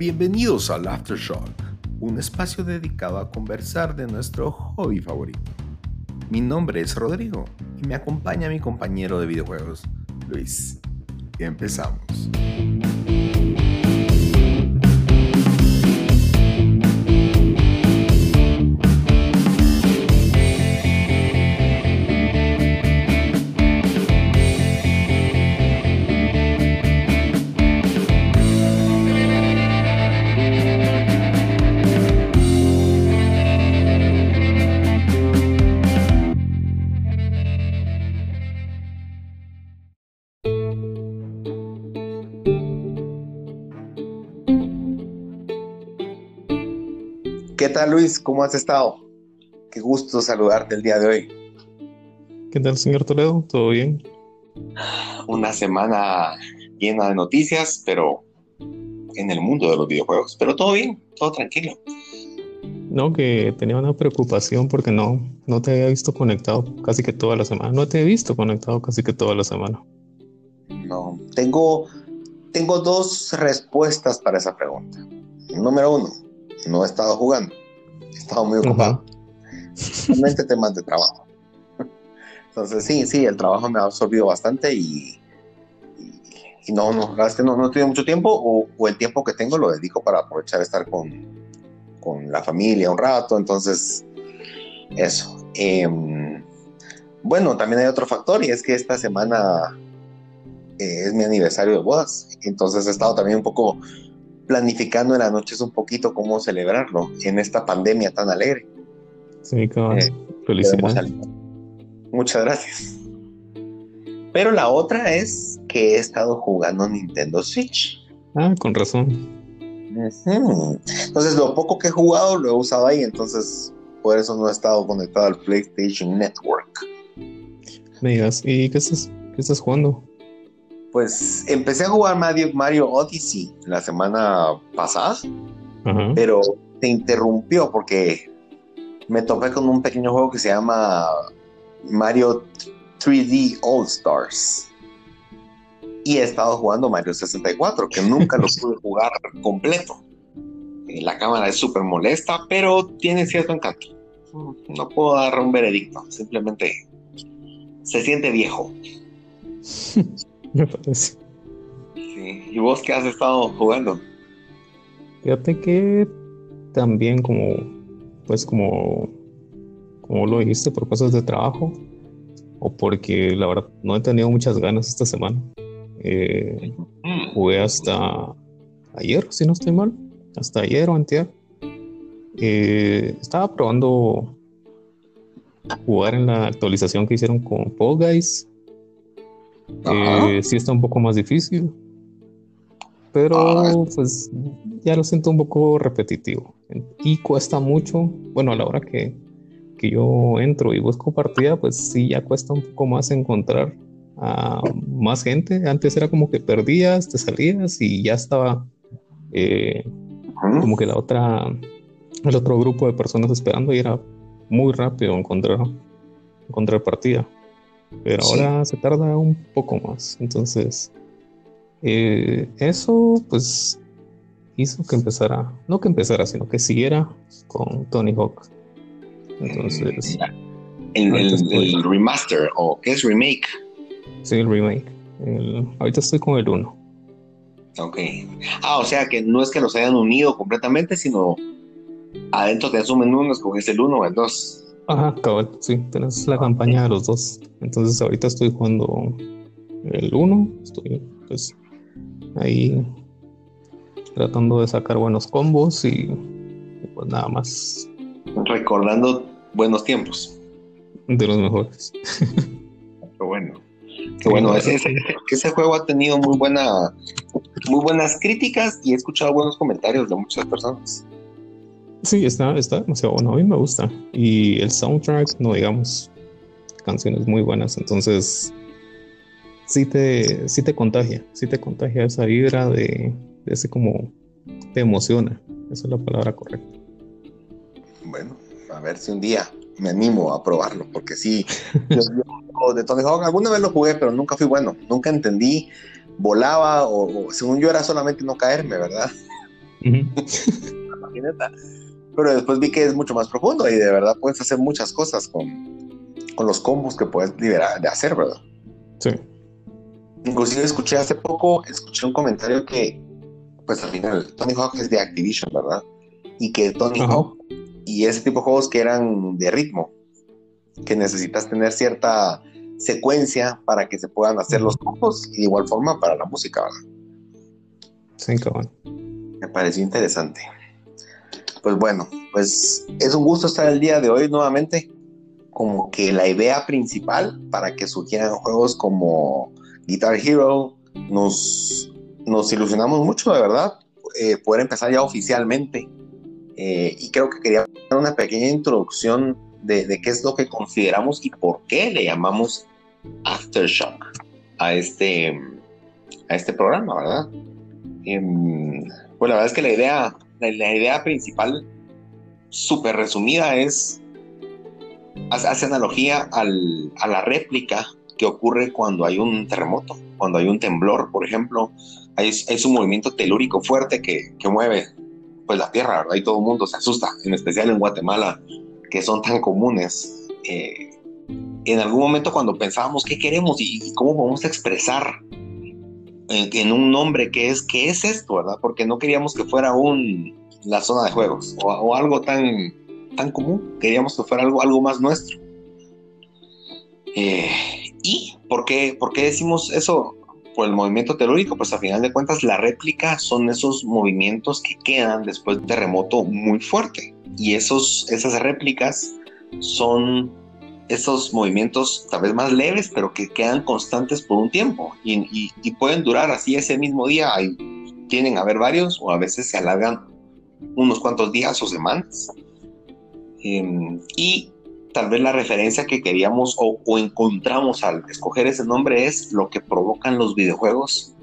Bienvenidos al Aftershock, un espacio dedicado a conversar de nuestro hobby favorito. Mi nombre es Rodrigo y me acompaña mi compañero de videojuegos, Luis. Empezamos. ¿Qué tal Luis? ¿Cómo has estado? Qué gusto saludarte el día de hoy. ¿Qué tal, señor Toledo? ¿Todo bien? Una semana llena de noticias, pero en el mundo de los videojuegos. Pero todo bien, todo tranquilo. No, que tenía una preocupación porque no, no te había visto conectado casi que toda la semana. No te he visto conectado casi que toda la semana. No, tengo, tengo dos respuestas para esa pregunta. Número uno, no he estado jugando. He estado muy ocupado. Realmente temas de trabajo. Entonces, sí, sí, el trabajo me ha absorbido bastante y, y, no, no, la que no, no he tenido mucho tiempo o, o, el tiempo que tengo lo dedico para aprovechar estar con, con la familia un rato. Entonces, eso. Eh, bueno, también hay otro factor y es que esta semana eh, es mi aniversario de bodas. Entonces he estado también un poco planificando en las noches un poquito cómo celebrarlo en esta pandemia tan alegre. Sí, claro. Eh, Felicidades. Muchas gracias. Pero la otra es que he estado jugando Nintendo Switch. Ah, con razón. Entonces, lo poco que he jugado lo he usado ahí, entonces por eso no he estado conectado al PlayStation Network. Me digas, ¿y qué estás, qué estás jugando? Pues empecé a jugar Mario, Mario Odyssey la semana pasada, pero se interrumpió porque me topé con un pequeño juego que se llama Mario 3D All Stars. Y he estado jugando Mario 64, que nunca lo pude jugar completo. Eh, La cámara es súper molesta, pero tiene cierto encanto. No puedo dar un veredicto, simplemente se siente viejo. Me parece. Sí. ¿Y vos qué has estado jugando? Fíjate que también como, pues como, como lo dijiste, por cosas de trabajo o porque la verdad no he tenido muchas ganas esta semana. Eh, jugué hasta ayer, si no estoy mal, hasta ayer o antier. Eh, estaba probando jugar en la actualización que hicieron con Fall Guys. Eh, sí está un poco más difícil, pero pues ya lo siento un poco repetitivo y cuesta mucho. Bueno, a la hora que, que yo entro y busco partida, pues sí ya cuesta un poco más encontrar a más gente. Antes era como que perdías, te salías y ya estaba eh, como que la otra, el otro grupo de personas esperando y era muy rápido encontrar, encontrar partida. Pero Sí. ahora se tarda un poco más. Entonces, eh, eso pues hizo que empezara, no que empezara, sino que siguiera con Tony Hawk. Entonces, el- ahorita estoy- el remaster o qué es remake. sí, el remake. El- ahorita estoy con el 1. Ok. Ah, o sea que no es que los hayan unido completamente, sino adentro te asumen uno, escoges el uno o el dos. Ajá, cabal, sí, tenés la campaña de los dos. Entonces ahorita estoy jugando el 1, estoy pues ahí tratando de sacar buenos combos y, y, pues nada más Recordando buenos tiempos. de los mejores. Qué bueno. Qué bueno. ese- ese juego ha tenido muy buena, muy buenas críticas y he escuchado buenos comentarios de muchas personas. Sí, está, está demasiado bueno, a mí me gusta. Y el soundtrack, no digamos, canciones muy buenas, entonces sí te, sí te contagia, sí te contagia esa vibra de, de ese como te emociona, esa es la palabra correcta. Bueno, a ver si un día me animo a probarlo, porque sí, yo, yo de Tony Hawk alguna vez lo jugué, pero nunca fui bueno, nunca entendí, volaba o, o según yo era solamente no caerme, ¿verdad? Pero después vi que es mucho más profundo y de verdad puedes hacer muchas cosas con, con los combos que puedes liberar de hacer, ¿verdad? Sí. Inclusive escuché hace poco, escuché un comentario que, pues al final, Tony Hawk es de Activision, ¿verdad? Y que Tony Hawk y ese tipo de juegos que eran de ritmo, que necesitas tener cierta secuencia para que se puedan hacer los combos y de igual forma para la música, ¿verdad? Sí, cabrón. Me pareció interesante. Pues bueno, pues es un gusto estar el día de hoy nuevamente. Como que la idea principal para que surgieran juegos como Guitar Hero, nos, nos ilusionamos mucho, de verdad, eh, poder empezar ya oficialmente. Eh, y creo que quería dar una pequeña introducción de, qué es lo que consideramos y por qué le llamamos Aftershock a este, a este programa, ¿verdad? Em, pues la verdad es que la idea, la, idea principal, súper resumida, es, hace analogía al, a la réplica que ocurre cuando hay un terremoto, cuando hay un temblor, por ejemplo, es un movimiento telúrico fuerte que, que, mueve pues la tierra, ¿verdad? Y todo el mundo se asusta, en especial en Guatemala, que son tan comunes. Eh, en algún momento cuando pensábamos qué queremos y, cómo podemos expresar en, un nombre que es, ¿qué es esto, verdad? Porque no queríamos que fuera un, la zona de juegos o, algo tan, tan común, queríamos que fuera algo, algo más nuestro. Eh, ¿Y por qué, por qué decimos eso? Por el movimiento telúrico, pues a final de cuentas la réplica son esos movimientos que quedan después de terremoto muy fuerte. Y esos, esas réplicas son esos movimientos tal vez más leves, pero que quedan constantes por un tiempo y, pueden durar así ese mismo día. Hay, tienen a haber varios o a veces se alargan unos cuantos días o semanas. Em, y tal vez la referencia que queríamos o, o, encontramos al escoger ese nombre es lo que provocan los videojuegos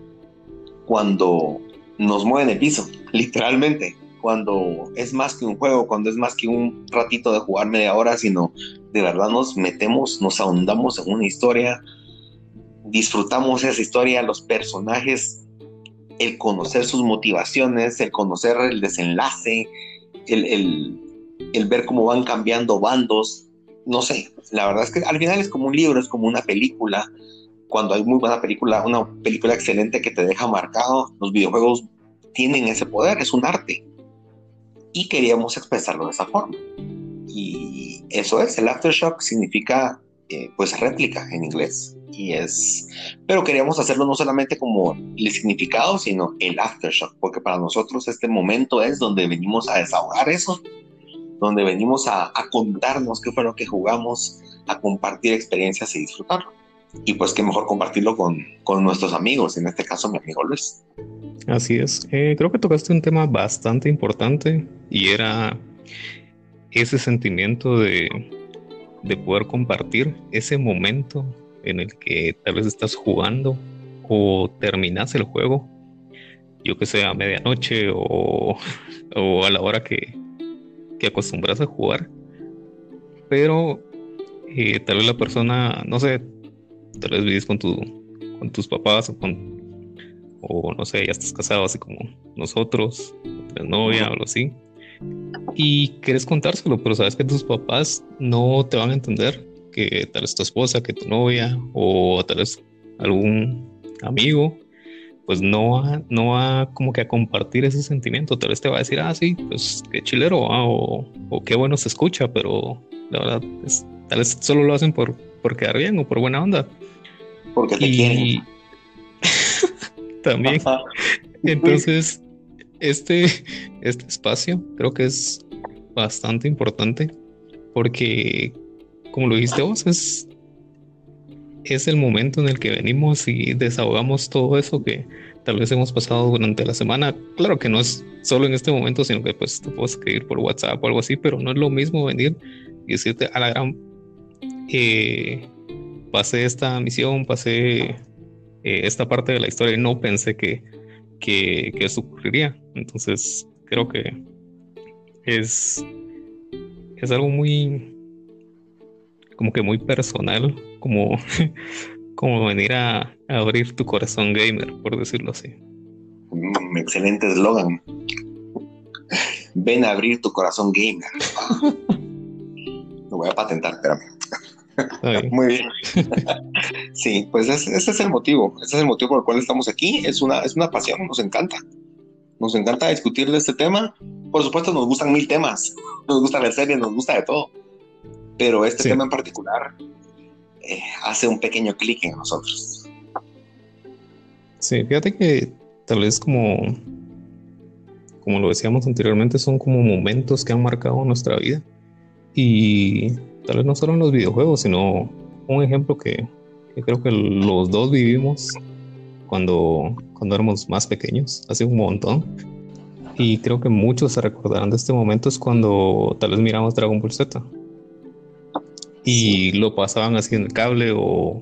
cuando nos mueven el piso, literalmente cuando es más que un juego, cuando es más que un ratito de jugar media hora, sino de verdad nos metemos, nos ahondamos en una historia, disfrutamos esa historia, los personajes, el conocer sus motivaciones, el conocer el desenlace, el, ver cómo van cambiando bandos, no sé, la verdad es que al final es como un libro, es como una película, cuando hay muy buena película, una película excelente que te deja marcado, los videojuegos tienen ese poder, es un arte y queríamos expresarlo de esa forma. Y eso es, el aftershock significa eh, pues réplica en inglés. Y es, pero queríamos hacerlo no solamente como el significado, sino el aftershock, porque para nosotros este momento es donde venimos a desahogar eso, donde venimos a, a contarnos qué fue lo que jugamos, a compartir experiencias y disfrutarlo. Y pues qué mejor compartirlo con, con nuestros amigos, en este caso mi amigo Luis. Así es. Eh, creo que tocaste un tema bastante importante y era ese sentimiento de, de poder compartir ese momento en el que tal vez estás jugando o terminas el juego, yo que sé, a medianoche o, o a la hora que, que acostumbras a jugar, pero eh, tal vez la persona, no sé, tal vez vives con, tu, con tus papás o con o no sé, ya estás casado así como nosotros, o novia o algo así, y quieres contárselo, pero sabes que tus papás no te van a entender, que tal vez tu esposa, que tu novia, o tal vez algún amigo, pues no va, no va como que a compartir ese sentimiento, tal vez te va a decir, ah, sí, pues qué chilero, ah, o, o, qué bueno se escucha, pero la verdad, es, tal vez solo lo hacen por, por quedar bien o por buena onda. Porque te quieren también. Entonces, este, este espacio creo que es bastante importante porque, como lo dijiste vos, es, es el momento en el que venimos y desahogamos todo eso que tal vez hemos pasado durante la semana. Claro que no es solo en este momento, sino que pues te puedo escribir por WhatsApp o algo así, pero no es lo mismo venir y decirte a la gran, eh, pasé esta misión, pasé eh, esta parte de la historia no pensé que, que, eso ocurriría. Entonces creo que es, es algo muy, como que muy personal, como, como venir a, abrir tu corazón gamer, por decirlo así. Un excelente eslogan. ven a abrir tu corazón gamer. Lo voy a patentar, espérame. Muy bien. sí, pues ese, es el motivo. Ese es el motivo por el cual estamos aquí. Es una, es una pasión, nos encanta. Nos encanta discutir de este tema. Por supuesto, nos gustan mil temas. Nos gusta ver series, nos gusta de todo. Pero este tema en particular eh, hace un pequeño clic en nosotros. Sí, fíjate que tal vez como, como lo decíamos anteriormente, son como momentos que han marcado nuestra vida. Y tal vez no solo en los videojuegos, sino un ejemplo que, creo que los dos vivimos cuando, cuando éramos más pequeños, hace un montón. Y creo que muchos se recordarán de este momento es cuando tal vez miramos Dragon Ball Z. Y lo pasaban así en el cable o,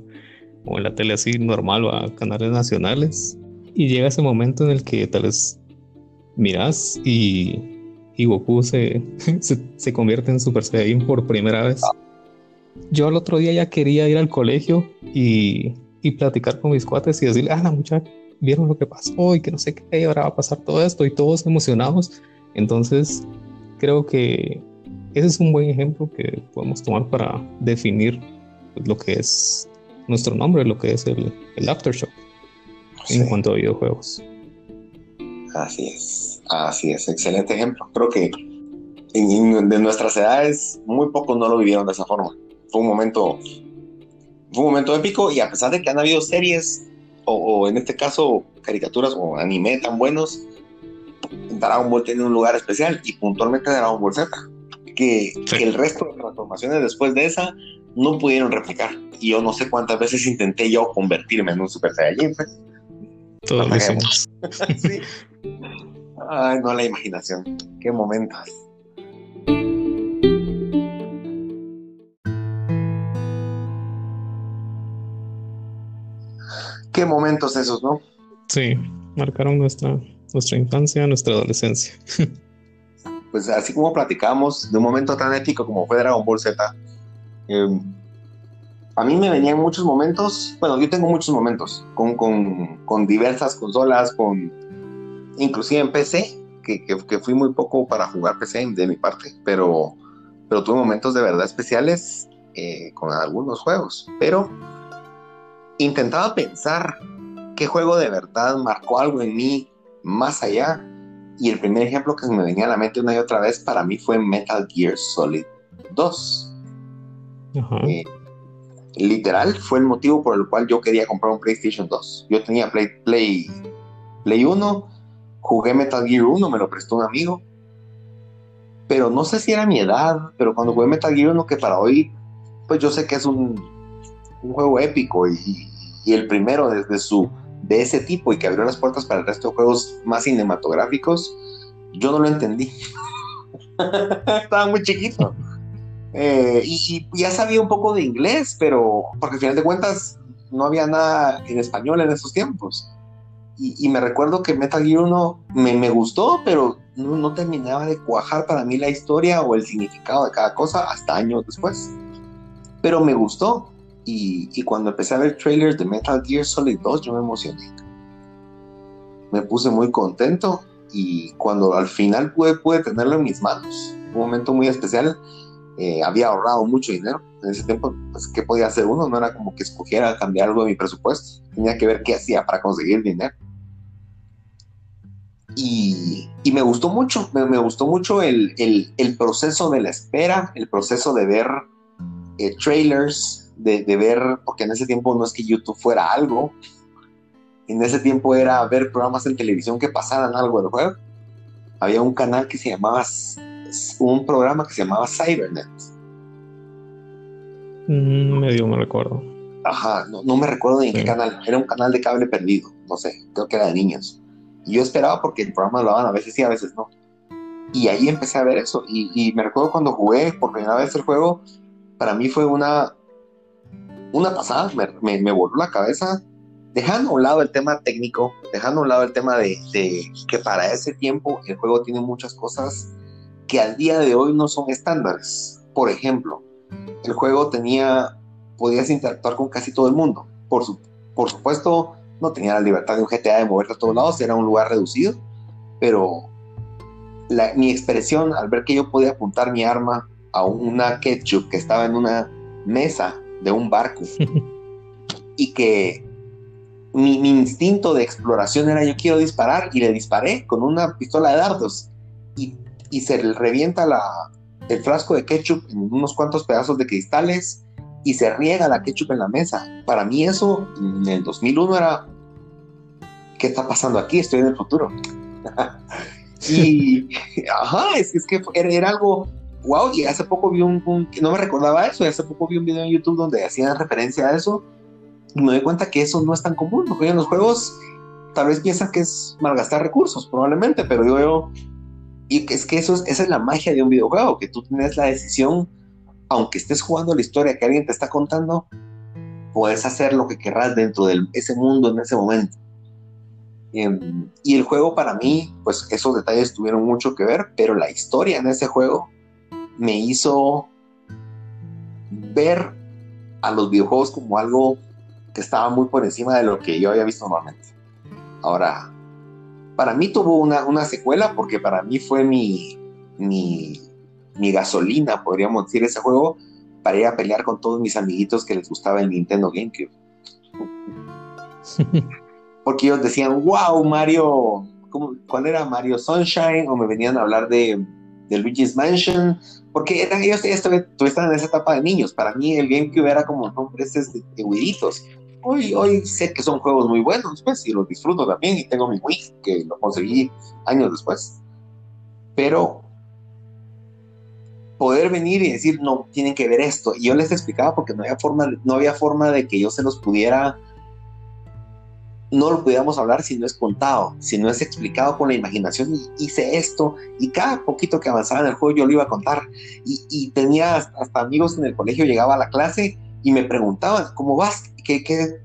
o en la tele así normal o a canales nacionales. Y llega ese momento en el que tal vez miras y, y Goku se, se, convierte en Super Saiyan por primera vez. Yo el otro día ya quería ir al colegio y, y platicar con mis cuates y decirle, ah, la muchacha, vieron lo que pasó y que no sé qué, ahora va a pasar todo esto y todos emocionados. Entonces, creo que ese es un buen ejemplo que podemos tomar para definir lo que es nuestro nombre, lo que es el, el Aftershock en cuanto a videojuegos. Así es, así es, excelente ejemplo. Creo que de nuestras edades muy pocos no lo vivieron de esa forma. Fue un momento, fue un momento épico y a pesar de que han habido series o, en este caso caricaturas o anime tan buenos, Dragon Ball tiene un lugar especial y puntualmente Dragon Ball Z, que, que el resto de transformaciones después de esa no pudieron replicar. Y yo no sé cuántas veces intenté yo convertirme en un Super Saiyajin. Pues. Todos lo hicimos. sí. Ay, no, la imaginación. Qué momentos. Qué momentos esos, ¿no? Sí, marcaron nuestra, nuestra infancia, nuestra adolescencia. pues así como platicamos de un momento tan épico como fue Dragon Ball Z, Em, a mí me venían muchos momentos, bueno, yo tengo muchos momentos con, con, con diversas consolas, con inclusive en PC, que, que, fui muy poco para jugar PC de mi parte, pero, pero tuve momentos de verdad especiales eh, con algunos juegos. Pero intentaba pensar qué juego de verdad marcó algo en mí más allá. Y el primer ejemplo que se me venía a la mente una y otra vez para mí fue Metal Gear Solid 2. Eh, literal fue el motivo por el cual yo quería comprar un PlayStation 2. Yo tenía Play, Play, Play 1, jugué Metal Gear 1, me lo prestó un amigo. Pero no sé si era mi edad, pero cuando jugué Metal Gear 1, que para hoy, pues yo sé que es un, un juego épico y, y, el primero desde su de ese tipo y que abrió las puertas para el resto de juegos más cinematográficos, yo no lo entendí. Estaba muy chiquito. Eh, y, ya sabía un poco de inglés, pero porque al final de cuentas no había nada en español en esos tiempos. Y, me recuerdo que Metal Gear 1 me, gustó, pero no, terminaba de cuajar para mí la historia o el significado de cada cosa hasta años después. Pero me gustó. Y, y cuando empecé a ver trailers de Metal Gear Solid 2, yo me emocioné. Me puse muy contento y cuando al final pude, pude tenerlo en mis manos, un momento muy especial eh, había ahorrado mucho dinero. En ese tiempo, pues, ¿qué podía hacer uno? No era como que escogiera cambiar algo de mi presupuesto. Tenía que ver qué hacía para conseguir dinero. Y, y me gustó mucho, me, gustó mucho el, el, el, proceso de la espera, el proceso de ver eh, trailers, de, de, ver, porque en ese tiempo no es que YouTube fuera algo, en ese tiempo era ver programas en televisión que pasaran algo del juego. Había un canal que se llamaba un programa que se llamaba Cybernet. Mm, medio me recuerdo. Ajá, no, me recuerdo ni en qué canal. Era un canal de cable perdido, no sé, creo que era de niños. Y yo esperaba porque el programa lo daban a veces sí, a veces no. Y ahí empecé a ver eso. Y, me recuerdo cuando jugué por primera vez el juego, para mí fue una, una pasada, me, me, voló la cabeza dejando a un lado el tema técnico, dejando a un lado el tema de, de, que para ese tiempo el juego tiene muchas cosas que al día de hoy no son estándares. Por ejemplo, el juego tenía, podías interactuar con casi todo el mundo. Por, su, por supuesto, no tenía la libertad de un GTA de moverte a todos lados, era un lugar reducido, pero mi expresión al ver que yo podía apuntar mi arma a una ketchup que estaba en una mesa de un barco y que mi, instinto de exploración era yo quiero disparar y le disparé con una pistola de dardos y, y se le revienta la, el frasco de ketchup en unos cuantos pedazos de cristales y se riega la ketchup en la mesa. Para mí eso en el 2001 era, ¿qué está pasando aquí? Estoy en el futuro. y, ajá, es, es que era, algo, wow, y hace poco vi un, no me recordaba eso, y hace poco vi un video en YouTube donde hacían referencia a eso, y me doy cuenta que eso no es tan común, porque en los juegos tal vez piensan que es malgastar recursos, probablemente, pero yo veo, y es que eso es, esa es la magia de un videojuego, que tú tienes la decisión aunque estés jugando la historia que alguien te está contando, puedes hacer lo que querrás dentro de ese mundo en ese momento. Em, y el juego para mí, pues esos detalles tuvieron mucho que ver, pero la historia en ese juego me hizo ver a los videojuegos como algo que estaba muy por encima de lo que yo había visto normalmente. Ahora, para mí tuvo una, una secuela porque para mí fue mi, mi mi gasolina, podríamos decir, ese juego para ir a pelear con todos mis amiguitos que les gustaba el Nintendo GameCube. Porque ellos decían, wow, Mario, ¿cuál era Mario Sunshine? O me venían a hablar de, Luigi's Mansion, porque eran, ellos, estaban en esa etapa de niños. Para mí el GameCube era como nombres de, de Hoy, hoy sé que son juegos muy buenos, pues, y los disfruto también, y tengo mi Wii, que lo conseguí años después. Pero poder venir y decir, no, tienen que ver esto. Y yo les explicaba porque no había forma, no había forma de que yo se los pudiera, no lo pudiéramos hablar si no es contado, si no es explicado con la imaginación. Y hice esto y cada poquito que avanzaba en el juego yo lo iba a contar. Y, tenía hasta, amigos en el colegio, llegaba a la clase y me preguntaban, ¿cómo vas? ¿Qué, qué,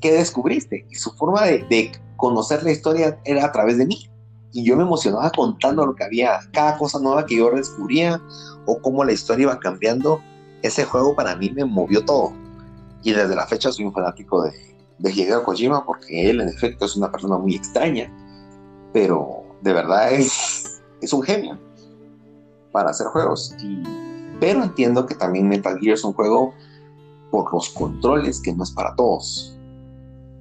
qué, descubriste? Y su forma de conocer la historia era a través de mí y yo me emocionaba contando lo que había, cada cosa nueva que yo descubría o cómo la historia iba cambiando. Ese juego para mí me movió todo. Y desde la fecha soy un fanático de, de Hideo Kojima porque él en efecto es una persona muy extraña, pero de verdad es, es un genio para hacer juegos. pero entiendo que también Metal Gear es un juego por los controles que no es para todos.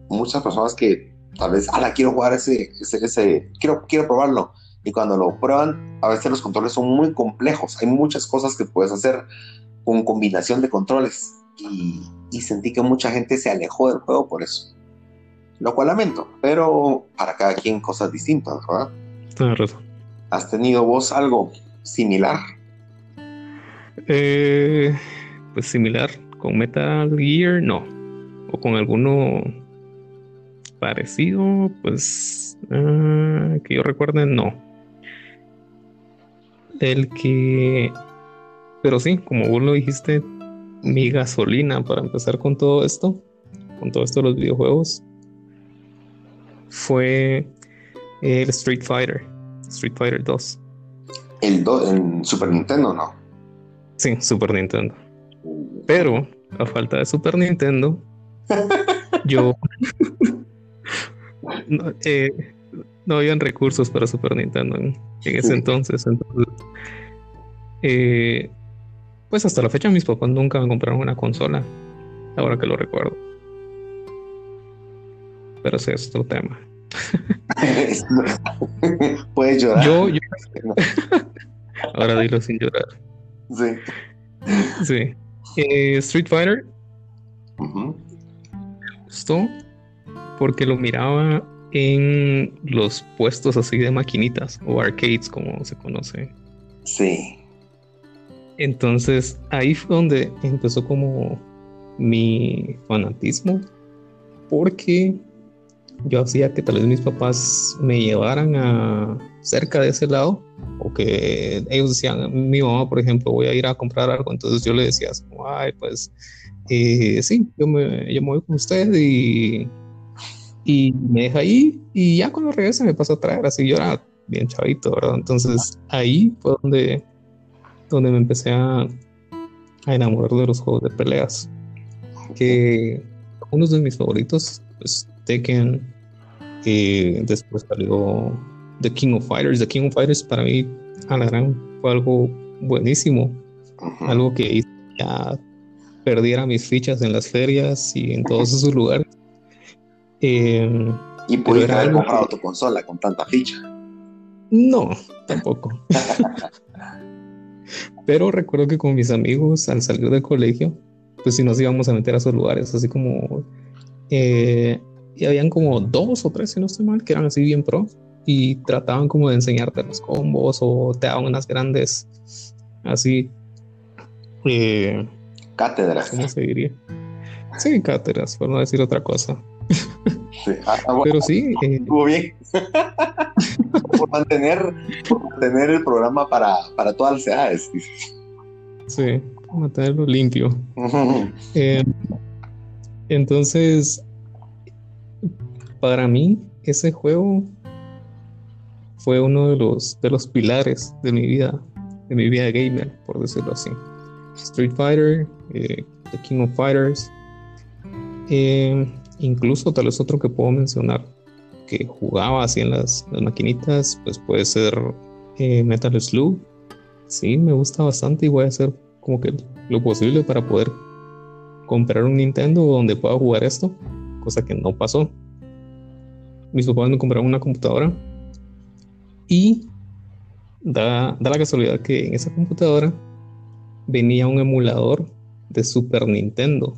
Muchas personas que tal vez, la quiero jugar ese, ese, quiero, quiero probarlo. Y cuando lo prueban, a veces los controles son muy complejos. Hay muchas cosas que puedes hacer con combinación de controles. Y, y sentí que mucha gente se alejó del juego por eso. Lo cual lamento, pero para cada quien cosas distintas, ¿verdad? ¿Has tenido vos algo similar? Eh, pues similar con Metal Gear, no. O con alguno parecido, pues ah, que yo recuerde, no. El que, pero sí, como vos lo dijiste, mi gasolina para empezar con todo esto, con todo esto de los videojuegos, fue el Street Fighter, Street Fighter 2. El en Super Nintendo, ¿no? Sí, Super Nintendo. Pero, a falta de Super Nintendo, yo no, eh, no habían recursos para Super Nintendo en, ese entonces. Entonces, eh, pues hasta la fecha mis papás nunca me compraron una consola, ahora que lo recuerdo. Pero ese es otro tema. Puedes llorar. ahora dilo sin llorar. Sí. Sí. Eh, Street Fighter. Me gustó porque lo miraba en los puestos así de maquinitas o arcades como se conoce. Sí. Entonces ahí fue donde empezó como mi fanatismo porque yo hacía que tal vez mis papás me llevaran a cerca de ese lado o que ellos decían, mi mamá por ejemplo voy a ir a comprar algo, entonces yo le decía, ay pues eh, sí, yo me, yo me voy con usted y y me deja ahí y ya cuando regresa me pasa a traer, así yo era bien chavito, ¿verdad? Entonces ahí fue donde, donde me empecé a, a enamorar de los juegos de peleas, que uno de mis favoritos, pues Tekken, que después salió The King of Fighters. The King of Fighters para mí, a la gran, fue algo buenísimo. Algo que ya perdiera mis fichas en las ferias y en todos esos lugares. Em, y pudiste haber comprado tu consola con tanta ficha. No, tampoco. Pero recuerdo que con mis amigos, al salir del colegio, pues si nos íbamos a meter a esos lugares, así como. Eh, y habían como dos o tres, si no estoy mal, que eran así bien pro y trataban como de enseñarte los combos o te daban unas grandes, así. Eh, cátedras. ¿Cómo se diría? Sí, cátedras, por no decir otra cosa. Ah, ah, Pero sí. Eh, estuvo bien. por, mantener, mantener el programa para, para todas las edades. Sí, mantenerlo limpio. Eh, entonces, para mí, ese juego fue uno de los, de los pilares de mi vida, de mi vida gamer, por decirlo así. Street Fighter, eh, The King of Fighters. Incluso tal vez otro que puedo mencionar que jugaba así en las, maquinitas, pues puede ser eh, Metal Slug. Sí, me gusta bastante y voy a hacer como que lo posible para poder comprar un Nintendo donde pueda jugar esto, cosa que no pasó. Mis papás me compraron una computadora y da, da la casualidad que en esa computadora venía un emulador de Super Nintendo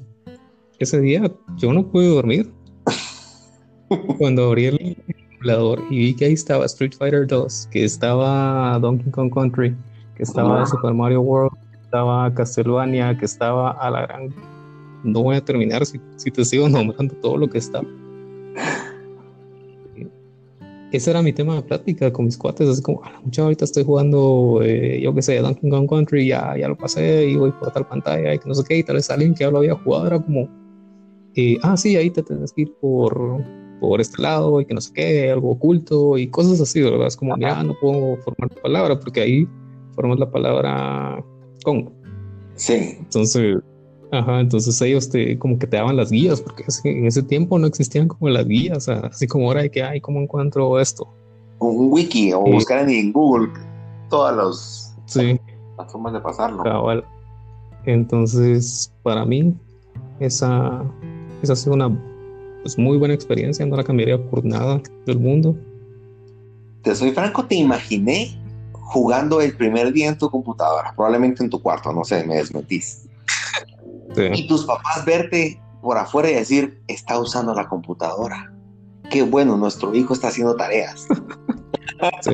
ese día yo no pude dormir. Cuando abrí el emulador y vi que ahí estaba Street Fighter 2, que estaba Donkey Kong Country, que estaba Super Mario World, que estaba Castlevania, que estaba a la gran. No voy a terminar si, te sigo nombrando todo lo que está. Ese era mi tema de plática con mis cuates, así como, a mucha ahorita estoy jugando, eh, yo qué sé, Donkey Kong Country, ya, ya lo pasé y voy por tal pantalla y que no sé qué, y tal vez alguien que ya lo había jugado era como, ah, sí, ahí te tienes que ir por, por este lado y que no sé qué, algo oculto y cosas así, ¿verdad? Es como, ya no puedo formar tu palabra porque ahí formas la palabra con. Sí. Entonces, ajá, entonces ellos te, como que te daban las guías porque en ese tiempo no existían como las guías, así como ahora de que, ay, ¿cómo encuentro esto? Un wiki o buscar en Google todas los, sí. las formas de pasarlo. Entonces, para mí, esa, esa ha sido una pues, muy buena experiencia, no la cambiaría por nada del mundo. Te soy franco, te imaginé jugando el primer día en tu computadora, probablemente en tu cuarto, no sé, me desmentís. Y tus papás verte por afuera y decir, está usando la computadora. Qué bueno, nuestro hijo está haciendo tareas. sí.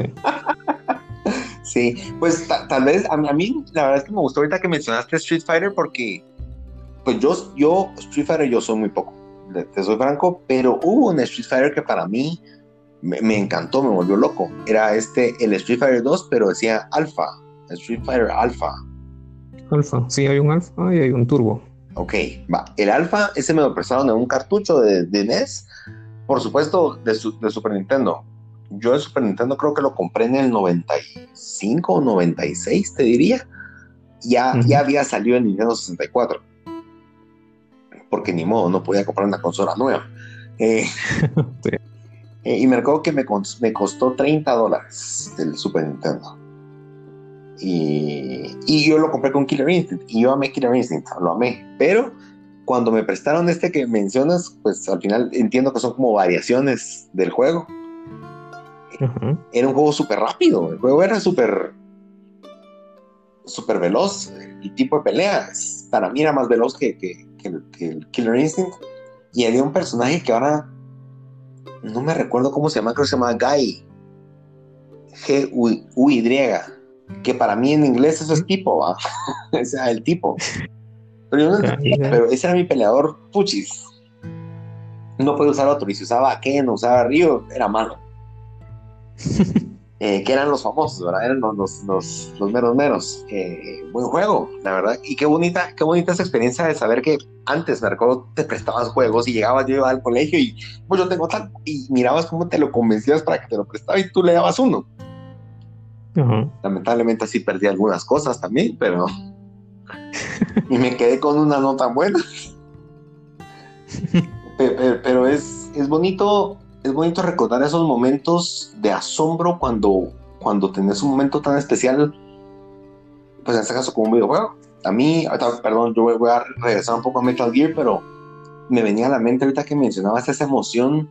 sí, pues tal vez a mí, a mí, la verdad es que me gustó ahorita que mencionaste Street Fighter porque pues yo, yo, Street Fighter, yo soy muy poco, te soy franco, pero hubo un Street Fighter que para mí me, encantó, me volvió loco. Era este, el Street Fighter 2, pero decía Alpha, Street Fighter Alpha. Alpha, sí, hay un Alpha y hay un Turbo. Ok, va. El Alpha, ese me lo prestaron en un cartucho de, de NES, por supuesto, de, de Super Nintendo. Yo el Super Nintendo creo que lo compré en el 95 o 96, te diría. Ya, ya había salido en Nintendo 64 porque ni modo, no podía comprar una consola nueva. Eh, eh, y me recuerdo que me, me, costó 30 dólares el Super Nintendo. Y, y, yo lo compré con Killer Instinct. Y yo amé Killer Instinct, lo amé. Pero cuando me prestaron este que mencionas, pues al final entiendo que son como variaciones del juego. Era un juego súper rápido. El juego era súper súper veloz. El tipo de peleas para mí era más veloz que, el, Killer Instinct. Y había un personaje que ahora no me recuerdo cómo se llama, creo que se llama Guy. G-U-Y. Que para mí en inglés eso es tipo, ¿va? o sea, el tipo. Pero, ese era mi peleador puchis. No puede usar otro. Y si usaba Ken, usaba Río, era malo. Eh, que eran los famosos, ¿verdad? Eran los, los, los, meros meros. Eh, buen juego, la verdad. Y qué bonita, qué bonita esa experiencia de saber que antes, me recuerdo, te prestabas juegos y llegabas yo al colegio y pues yo tengo tal, y mirabas cómo te lo convencías para que te lo prestaba y tú le dabas uno. Lamentablemente así perdí algunas cosas también, pero... y me quedé con una nota buena. pero, pero es, es bonito es bonito recordar esos momentos de asombro cuando, cuando tenés un momento tan especial, pues en este caso como un videojuego. A mí, perdón, yo voy a regresar un poco a Metal Gear, pero me venía a la mente ahorita que mencionabas esa emoción.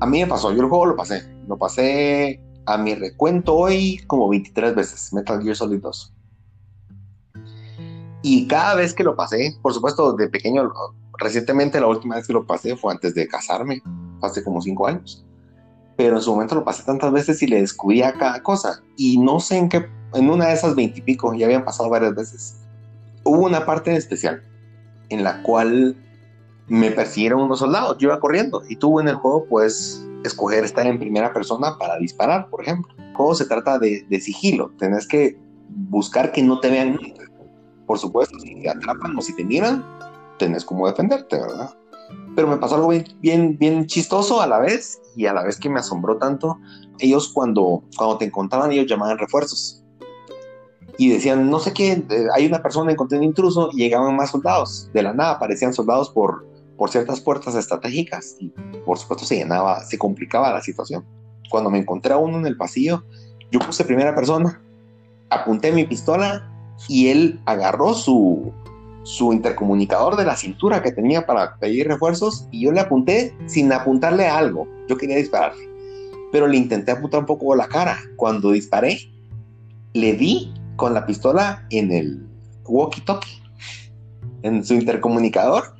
A mí me pasó, yo el juego lo pasé, lo pasé a mi recuento hoy como 23 veces, Metal Gear Solid 2. Y cada vez que lo pasé, por supuesto, de pequeño, recientemente la última vez que lo pasé fue antes de casarme, hace como 5 años. Pero en su momento lo pasé tantas veces y le descubría cada cosa. Y no sé en qué, en una de esas veintipico, ya habían pasado varias veces, hubo una parte en especial en la cual me persiguieron unos soldados. Yo iba corriendo y tú en el juego puedes escoger estar en primera persona para disparar, por ejemplo. El juego se trata de, de sigilo. Tenés que buscar que no te vean nunca por supuesto, si te atrapan o si te miran, tenés como defenderte, ¿verdad? Pero me pasó algo bien, bien, chistoso a la vez y a la vez que me asombró tanto. Ellos cuando, cuando te encontraban, ellos llamaban refuerzos. Y decían, no sé qué, eh, hay una persona, encontré un intruso y llegaban más soldados. De la nada aparecían soldados por, por ciertas puertas estratégicas y por supuesto se llenaba, se complicaba la situación. Cuando me encontré a uno en el pasillo, yo puse primera persona, apunté mi pistola y él agarró su, su intercomunicador de la cintura que tenía para pedir refuerzos y yo le apunté sin apuntarle a algo. Yo quería dispararle, pero le intenté apuntar un poco la cara. Cuando disparé, le di con la pistola en el walkie-talkie, en su intercomunicador.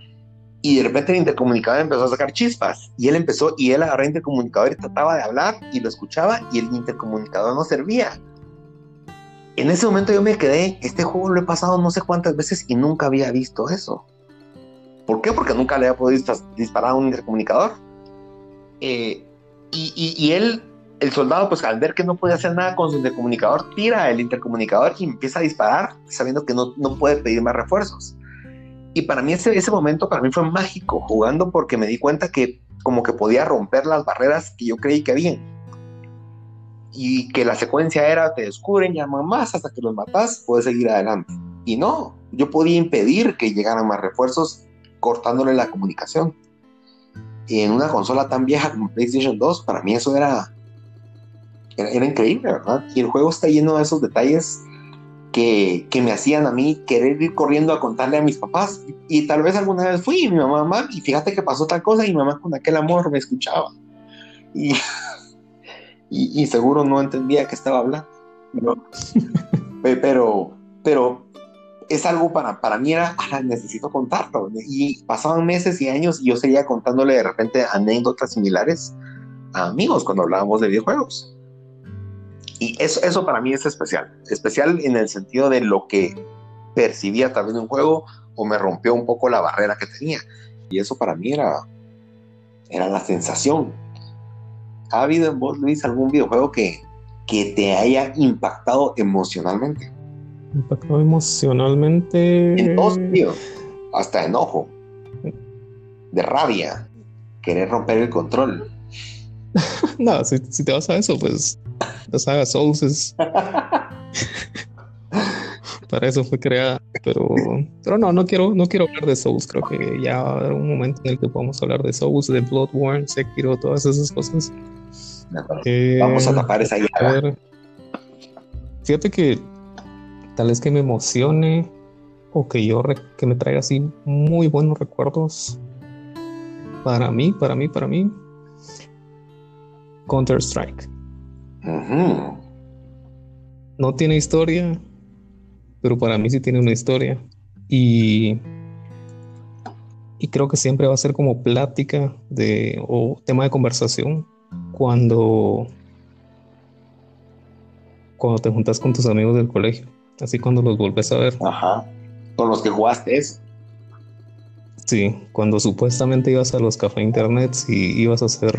Y de repente el intercomunicador empezó a sacar chispas. Y él empezó, y él agarró el intercomunicador y trataba de hablar y lo escuchaba y el intercomunicador no servía en ese momento yo me quedé, este juego lo he pasado no sé cuántas veces y nunca había visto eso. ¿Por qué? Porque nunca le había podido disparar a un intercomunicador. Eh, y, él, el soldado, pues al ver que no puede hacer nada con su intercomunicador, tira el intercomunicador y empieza a disparar, sabiendo que no, no puede pedir más refuerzos. Y para mí ese, ese momento, para mí fue mágico, jugando porque me di cuenta que como que podía romper las barreras que yo creí que habían y que la secuencia era te descubren, llaman más hasta que los matas, puedes seguir adelante. Y no, yo podía impedir que llegaran más refuerzos cortándole la comunicación. Y en una consola tan vieja como PlayStation 2, para mí eso era, era, increíble, ¿verdad? Y el juego está lleno de esos detalles que, que, me hacían a mí querer ir corriendo a contarle a mis papás. Y, tal vez alguna vez fui, y mi mamá, mamá, y fíjate que pasó tal cosa, y mi mamá con aquel amor me escuchaba. Y y, seguro no entendía que estaba hablando. pero, pero es algo para, para mí era, necesito contarlo. Y pasaban meses y años y yo seguía contándole de repente anécdotas similares a amigos cuando hablábamos de videojuegos. Y eso, eso para mí es especial. Especial en el sentido de lo que percibía a través de un juego o me rompió un poco la barrera que tenía. Y eso para mí era, era la sensación ¿Ha habido en vos, Luis, algún videojuego que, que te haya impactado emocionalmente? Impactado emocionalmente. En todos Hasta enojo. De rabia. Querer romper el control. no, si, te vas a eso, pues la saga Souls es. Para eso fue creada. Pero, pero no, no quiero, no quiero hablar de Souls. Creo que ya habrá un momento en el que podamos hablar de Souls, de Bloodborne, Sekiro, todas esas cosas. Vamos a tapar esa llaga. Fíjate que tal vez que me emocione o que yo que me traiga así muy buenos recuerdos para mí, para mí, para mí. Counter Strike. No tiene historia, pero para mí sí tiene una historia. Y, y creo que siempre va a ser como plática de, o tema de conversación cuando, cuando te juntas con tus amigos del colegio, así cuando los vuelves a ver. Ajá. Con los que jugaste. Sí, cuando supuestamente ibas a los cafés internet y ibas a hacer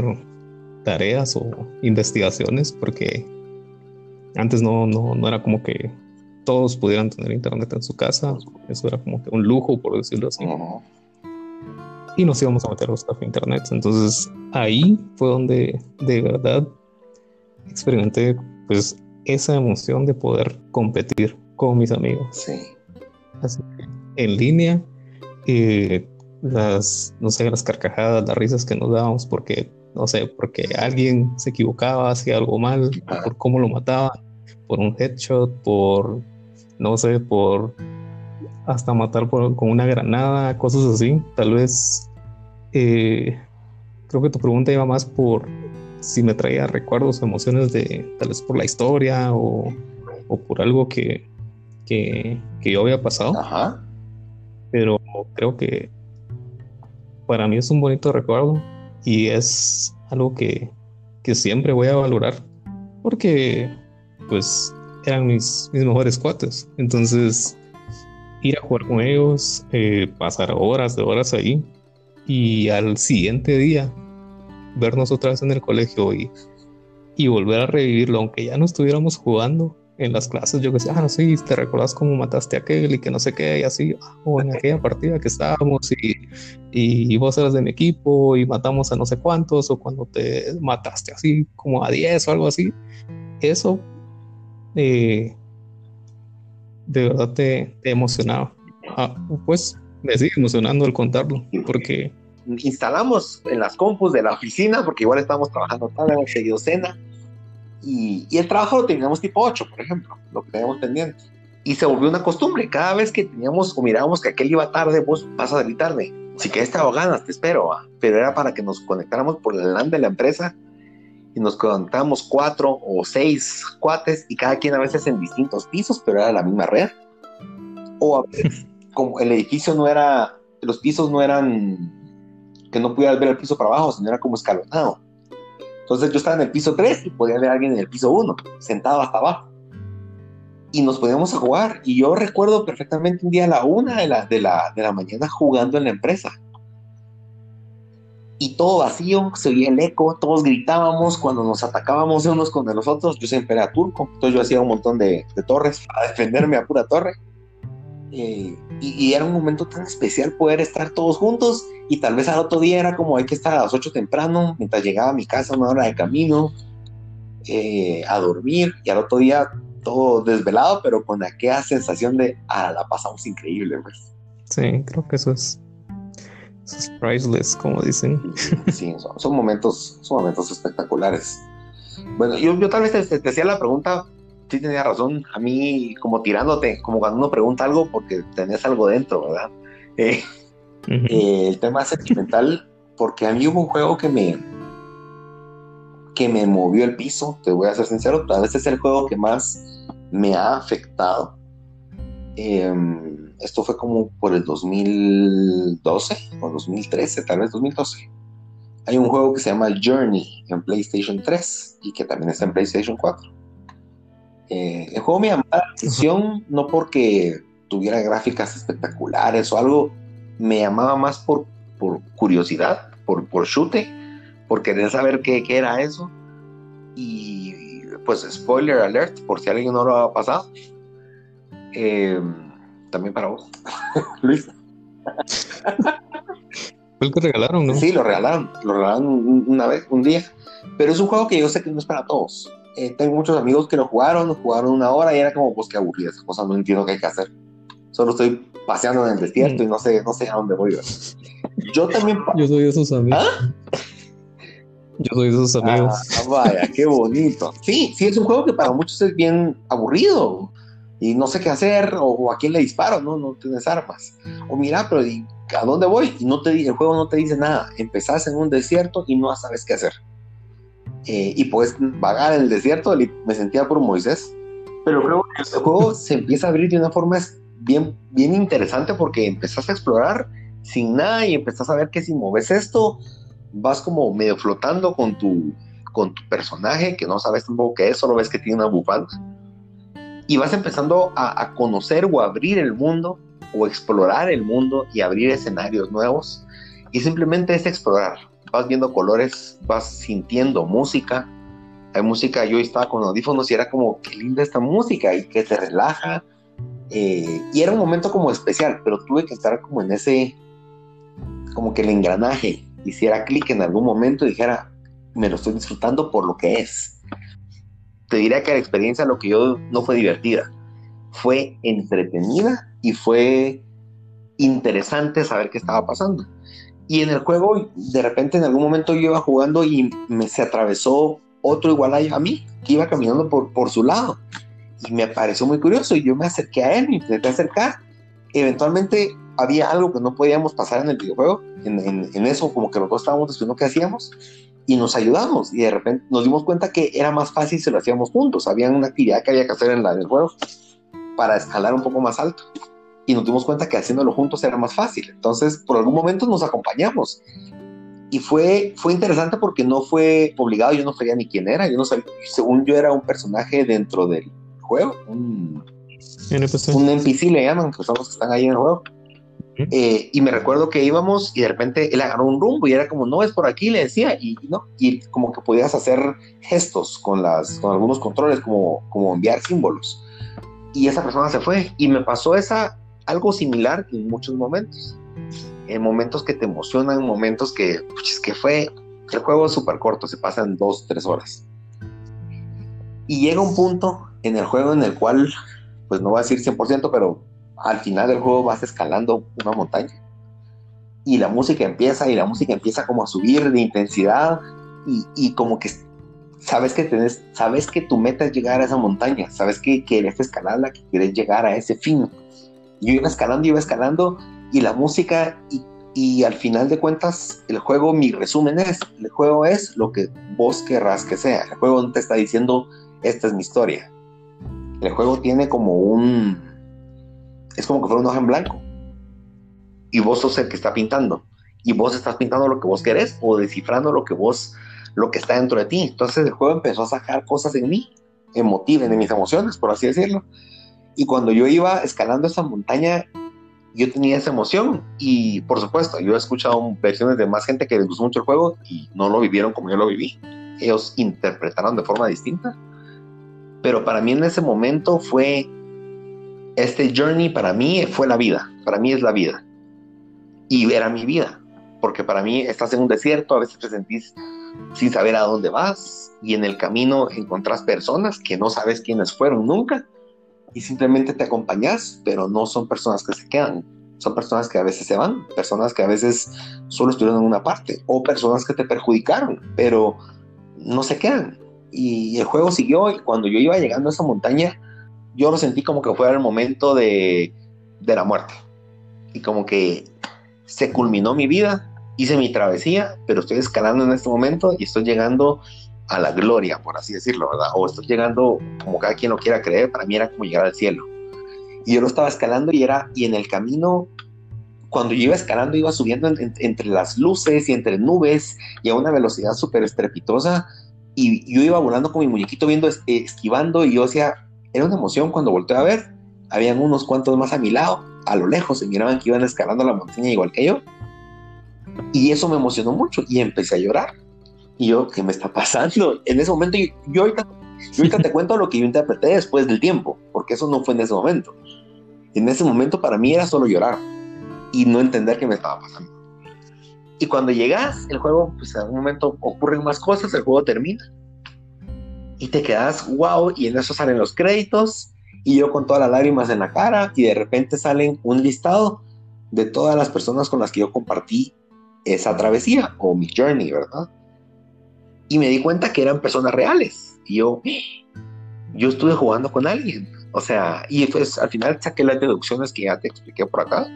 tareas o investigaciones, porque antes no, no, no era como que todos pudieran tener internet en su casa, eso era como que un lujo, por decirlo así y nos íbamos a meter a los cafés internet. Entonces ahí fue donde de verdad experimenté pues esa emoción de poder competir con mis amigos. Sí. Así que en línea, eh, las, no sé, las carcajadas, las risas que nos dábamos porque no sé, porque alguien se equivocaba, hacía algo mal, por cómo lo mataba, por un headshot, por, no sé, por hasta matar con una granada, cosas así. Tal vez, eh, creo que tu pregunta iba más por si me traía recuerdos o emociones de, tal vez por la historia o, o por algo que, que, que, yo había pasado. Ajá. Pero creo que para mí es un bonito recuerdo y es algo que, que siempre voy a valorar porque pues eran mis, mis mejores cuates. Entonces, ir a jugar con ellos, eh, pasar horas de horas ahí y al siguiente día vernos otra vez en el colegio y, y volver a revivirlo, aunque ya no estuviéramos jugando en las clases, yo que sé, ah, no sé, te recuerdas cómo mataste a aquel y que no sé qué, y así, ah, o en aquella partida que estábamos y, y, vos eras de mi equipo y matamos a no sé cuántos, o cuando te mataste así como a 10 o algo así, eso eh, de verdad te, emocionaba. Ah, pues me sigue emocionando al contarlo, porque... Instalamos en las compus de la oficina, porque igual estábamos trabajando tarde, hemos seguido cena, y, el trabajo lo teníamos tipo 8, por ejemplo, lo que teníamos pendiente. Y se volvió una costumbre, cada vez que teníamos o mirábamos que aquel iba tarde, vos vas a salir tarde. Si quieres te ganas, te espero, pero era para que nos conectáramos por el LAN de la empresa y nos conectamos cuatro o seis cuates y cada quien a veces en distintos pisos, pero era la misma red. O a veces, como el edificio no era, los pisos no eran que no pudieras ver el piso para abajo, sino era como escalonado. Entonces yo estaba en el piso 3 y podía ver a alguien en el piso 1, sentado hasta abajo. Y nos podíamos a jugar. Y yo recuerdo perfectamente un día a la una de la, de la, de la mañana jugando en la empresa y todo vacío, se oía el eco, todos gritábamos cuando nos atacábamos unos con los otros. Yo siempre era turco, entonces yo hacía un montón de, torres para defenderme a pura torre. Eh, y, era un momento tan especial poder estar todos juntos y tal vez al otro día era como hay que estar a las 8 temprano, mientras llegaba a mi casa una hora de camino, eh, a dormir y al otro día todo desvelado, pero con aquella sensación de, ah, la pasamos increíble. Pues. Sí, creo que eso es es priceless, como dicen. Sí, son, momentos, son momentos espectaculares. Bueno, yo, yo tal vez te, te, hacía la pregunta, sí tenía razón, a mí como tirándote, como cuando uno pregunta algo porque tenés algo dentro, ¿verdad? Eh, eh, el tema sentimental, porque a mí hubo un juego que me que me movió el piso, te voy a ser sincero, tal vez es el juego que más me ha afectado. Eh, esto fue como por el 2012 o 2013, tal vez 2012. Hay un juego que se llama Journey en PlayStation 3 y que también está en PlayStation 4. Eh, el juego me llamaba la atención no porque tuviera gráficas espectaculares o algo, me llamaba más por, por curiosidad, por, por chute, por querer saber qué, qué era eso. Y pues spoiler alert, por si alguien no lo ha pasado. Eh, también para vos, Luis. Fue el que regalaron, ¿no? Sí, lo regalaron, lo regalaron una vez, un día. Pero es un juego que yo sé que no es para todos. Eh, tengo muchos amigos que lo jugaron, jugaron una hora y era como, pues qué aburrida esa cosa, no entiendo qué hay que hacer. Solo estoy paseando en el desierto y no sé, no sé a dónde voy. Yo también. Yo soy de esos amigos. ¿Ah? Yo soy de esos amigos. Ah, vaya, qué bonito. Sí, sí, es un juego que para muchos es bien aburrido y no sé qué hacer, o, a quién le disparo, ¿no? No tienes armas. O mira, pero ¿a dónde voy? Y no te, el juego no te dice nada. Empezás en un desierto y no sabes qué hacer. Eh, y puedes vagar en el desierto, me sentía por Moisés. Pero creo que este juego se empieza a abrir de una forma bien, bien interesante porque empezás a explorar sin nada y empezás a ver que si mueves esto, vas como medio flotando con tu, con tu personaje, que no sabes tampoco qué es, solo ves que tiene una bufanda y vas empezando a, conocer o abrir el mundo o explorar el mundo y abrir escenarios nuevos. Y simplemente es explorar. Vas viendo colores, vas sintiendo música. Hay música, yo estaba con audífonos y era como, qué linda esta música y que te relaja. Eh, y era un momento como especial, pero tuve que estar como en ese, como que el engranaje hiciera clic en algún momento y dijera, me lo estoy disfrutando por lo que es te diría que la experiencia lo que yo no fue divertida, fue entretenida y fue interesante saber qué estaba pasando. Y en el juego, de repente en algún momento yo iba jugando y me se atravesó otro igual a mí, que iba caminando por, por su lado. Y me pareció muy curioso y yo me acerqué a él, me intenté acercar. Eventualmente había algo que no podíamos pasar en el videojuego, en, en, eso como que los dos estábamos descubriendo qué hacíamos y nos ayudamos y de repente nos dimos cuenta que era más fácil si lo hacíamos juntos, había una actividad que había que hacer en, la, del juego para escalar un poco más alto y nos dimos cuenta que haciéndolo juntos era más fácil, entonces por algún momento nos acompañamos y fue, fue interesante porque no fue obligado, yo no sabía ni quién era, yo no sabía, según yo era un personaje dentro del juego, un NPC, un NPC le llaman, que son los que están ahí en el juego eh, y me recuerdo que íbamos y de repente él agarró un rumbo y era como, no, es por aquí, le decía, y no, y como que podías hacer gestos con, las, con algunos controles, como, como enviar símbolos. Y esa persona se fue y me pasó esa, algo similar en muchos momentos. En momentos que te emocionan, momentos que, pues, que fue, el juego es súper corto, se pasa en dos, tres horas. Y llega un punto en el juego en el cual, pues no voy a decir 100%, pero al final del juego vas escalando una montaña y la música empieza y la música empieza como a subir de intensidad y, como que sabes que tenés, sabes que tu meta es llegar a esa montaña, sabes que quieres escalarla, que quieres llegar a ese fin. Yo iba escalando, iba escalando y la música y, y al final de cuentas el juego, mi resumen es, el juego es lo que vos querrás que sea, el juego no te está diciendo esta es mi historia. El juego tiene como un, es como que fuera un hoja en blanco. Y vos sos el que está pintando. Y vos estás pintando lo que vos querés o descifrando lo que vos, lo que está dentro de ti. Entonces el juego empezó a sacar cosas en mí, emotivas, en mis emociones, por así decirlo. Y cuando yo iba escalando esa montaña, yo tenía esa emoción. Y por supuesto, yo he escuchado versiones de más gente que les gustó mucho el juego y no lo vivieron como yo lo viví. Ellos interpretaron de forma distinta. Pero para mí en ese momento fue este journey para mí fue la vida, para mí es la vida. Y era mi vida, porque para mí estás en un desierto, a veces te sentís sin saber a dónde vas y en el camino encontrás personas que no sabes quiénes fueron nunca y simplemente te acompañas, pero no son personas que se quedan, son personas que a veces se van, personas que a veces solo estuvieron en una parte o personas que te perjudicaron, pero no se quedan. Y el juego siguió y cuando yo iba llegando a esa montaña, yo lo sentí como que fuera el momento de, de la muerte. Y como que se culminó mi vida, hice mi travesía, pero estoy escalando en este momento y estoy llegando a la gloria, por así decirlo, ¿verdad? O estoy llegando, como cada quien lo quiera creer, para mí era como llegar al cielo. Y yo lo estaba escalando y era, y en el camino, cuando yo iba escalando, iba subiendo entre las luces y entre nubes y a una velocidad súper estrepitosa. Y yo iba volando con mi muñequito viendo, esquivando, y yo decía, era una emoción cuando volteé a ver. Habían unos cuantos más a mi lado, a lo lejos, se miraban que iban escalando la montaña igual que yo. Y eso me emocionó mucho y empecé a llorar. Y yo, ¿qué me está pasando? En ese momento, yo, ahorita, te cuento lo que yo interpreté después del tiempo, porque eso no fue en ese momento. En ese momento para mí era solo llorar y no entender qué me estaba pasando. Y cuando llegas, el juego, pues en algún momento ocurren más cosas, el juego termina y te quedas wow y en eso salen los créditos y yo con todas las lágrimas en la cara y de repente salen un listado de todas las personas con las que yo compartí esa travesía o mi journey, ¿verdad? Y me di cuenta que eran personas reales y yo, yo estuve jugando con alguien, o sea, y pues al final saqué las deducciones que ya te expliqué por acá.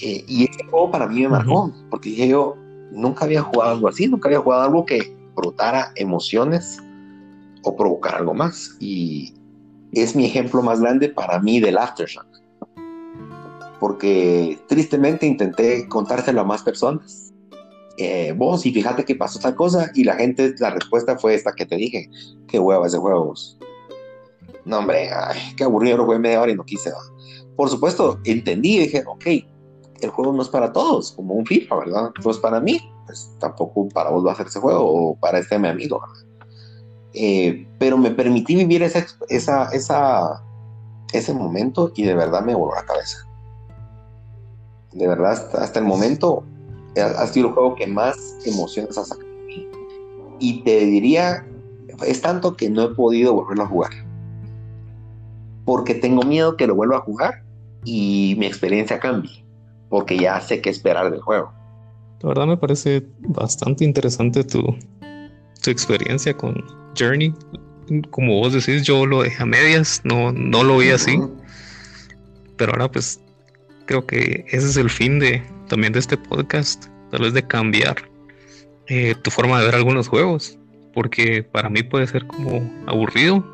Eh, y ese juego para mí me marcó, porque dije yo, nunca había jugado algo así, nunca había jugado algo que brotara emociones o provocar algo más. Y es mi ejemplo más grande para mí del Aftershock. Porque tristemente intenté contárselo a más personas. Eh, vos, y fíjate que pasó tal cosa, y la gente, la respuesta fue esta que te dije: Qué hueva ese juego. No, hombre, qué aburrido, lo jugué media hora y no quise. Por supuesto, entendí y dije: Ok, el juego no es para todos, como un FIFA, ¿verdad? No es para mí, pues tampoco para vos va a hacer ese juego o para este mi amigo, ¿verdad? Eh, pero me permití vivir esa, esa, esa, ese momento y de verdad me voló la cabeza. De verdad, hasta, el momento ha, sido el juego que más emociones ha sacado. Y te diría, es tanto que no he podido volverlo a jugar. Porque tengo miedo que lo vuelva a jugar y mi experiencia cambie. Porque ya sé qué esperar del juego. La verdad me parece bastante interesante tu, tu experiencia con Journey. Como vos decís, yo lo dejé a medias, no, no lo vi así. Pero ahora pues creo que ese es el fin de también de este podcast, tal vez de cambiar eh, tu forma de ver algunos juegos, porque para mí puede ser como aburrido,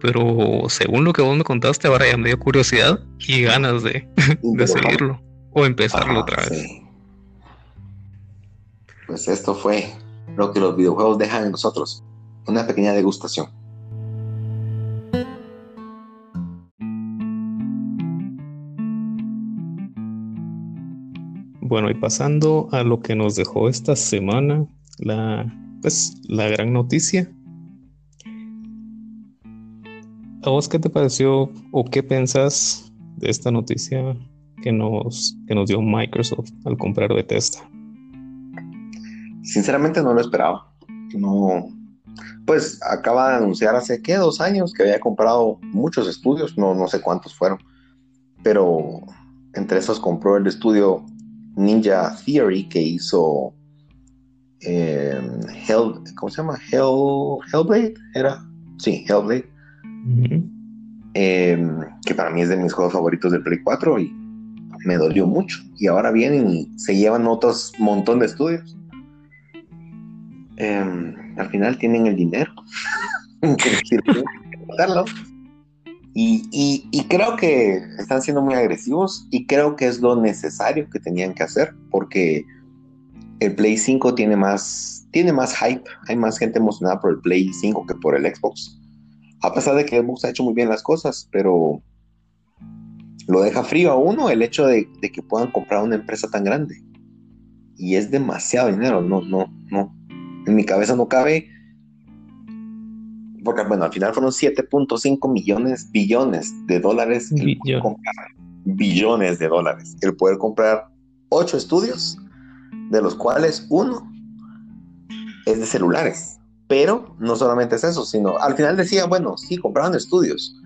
pero según lo que vos me contaste, ahora ya me dio curiosidad y ganas de, seguirlo o empezarlo otra vez. Pues esto fue lo que los videojuegos dejan en nosotros, una pequeña degustación. Bueno, y pasando a lo que nos dejó esta semana, la, pues, la gran noticia. ¿A vos qué te pareció o qué pensás de esta noticia que nos, que nos dio Microsoft al comprar Bethesda? Sinceramente no lo esperaba. No, pues acaba de anunciar hace qué dos años que había comprado muchos estudios, no, no sé cuántos fueron, pero entre esos compró el estudio Ninja Theory que hizo eh, Hell, ¿cómo se llama? Hell, Hellblade, ¿era? Sí, Hellblade. Em, que para mí es de mis juegos favoritos del Play 4 y me dolió mucho. Y ahora vienen y se llevan otros montón de estudios. Em, al final tienen el dinero. Y, y, creo que están siendo muy agresivos y creo que es lo necesario que tenían que hacer porque el Play 5 tiene más, tiene más hype, hay más gente emocionada por el Play 5 que por el Xbox. A pesar de que Xbox ha hecho muy bien las cosas, pero lo deja frío a uno el hecho de, de que puedan comprar una empresa tan grande. Y es demasiado dinero, no, no, no. En mi cabeza no cabe porque bueno, al final fueron 7.5 millones, billones de dólares, billones de dólares, el poder comprar ocho estudios, de los cuales uno es de celulares. Pero no solamente es eso, sino al final decía, bueno, sí, compraron estudios,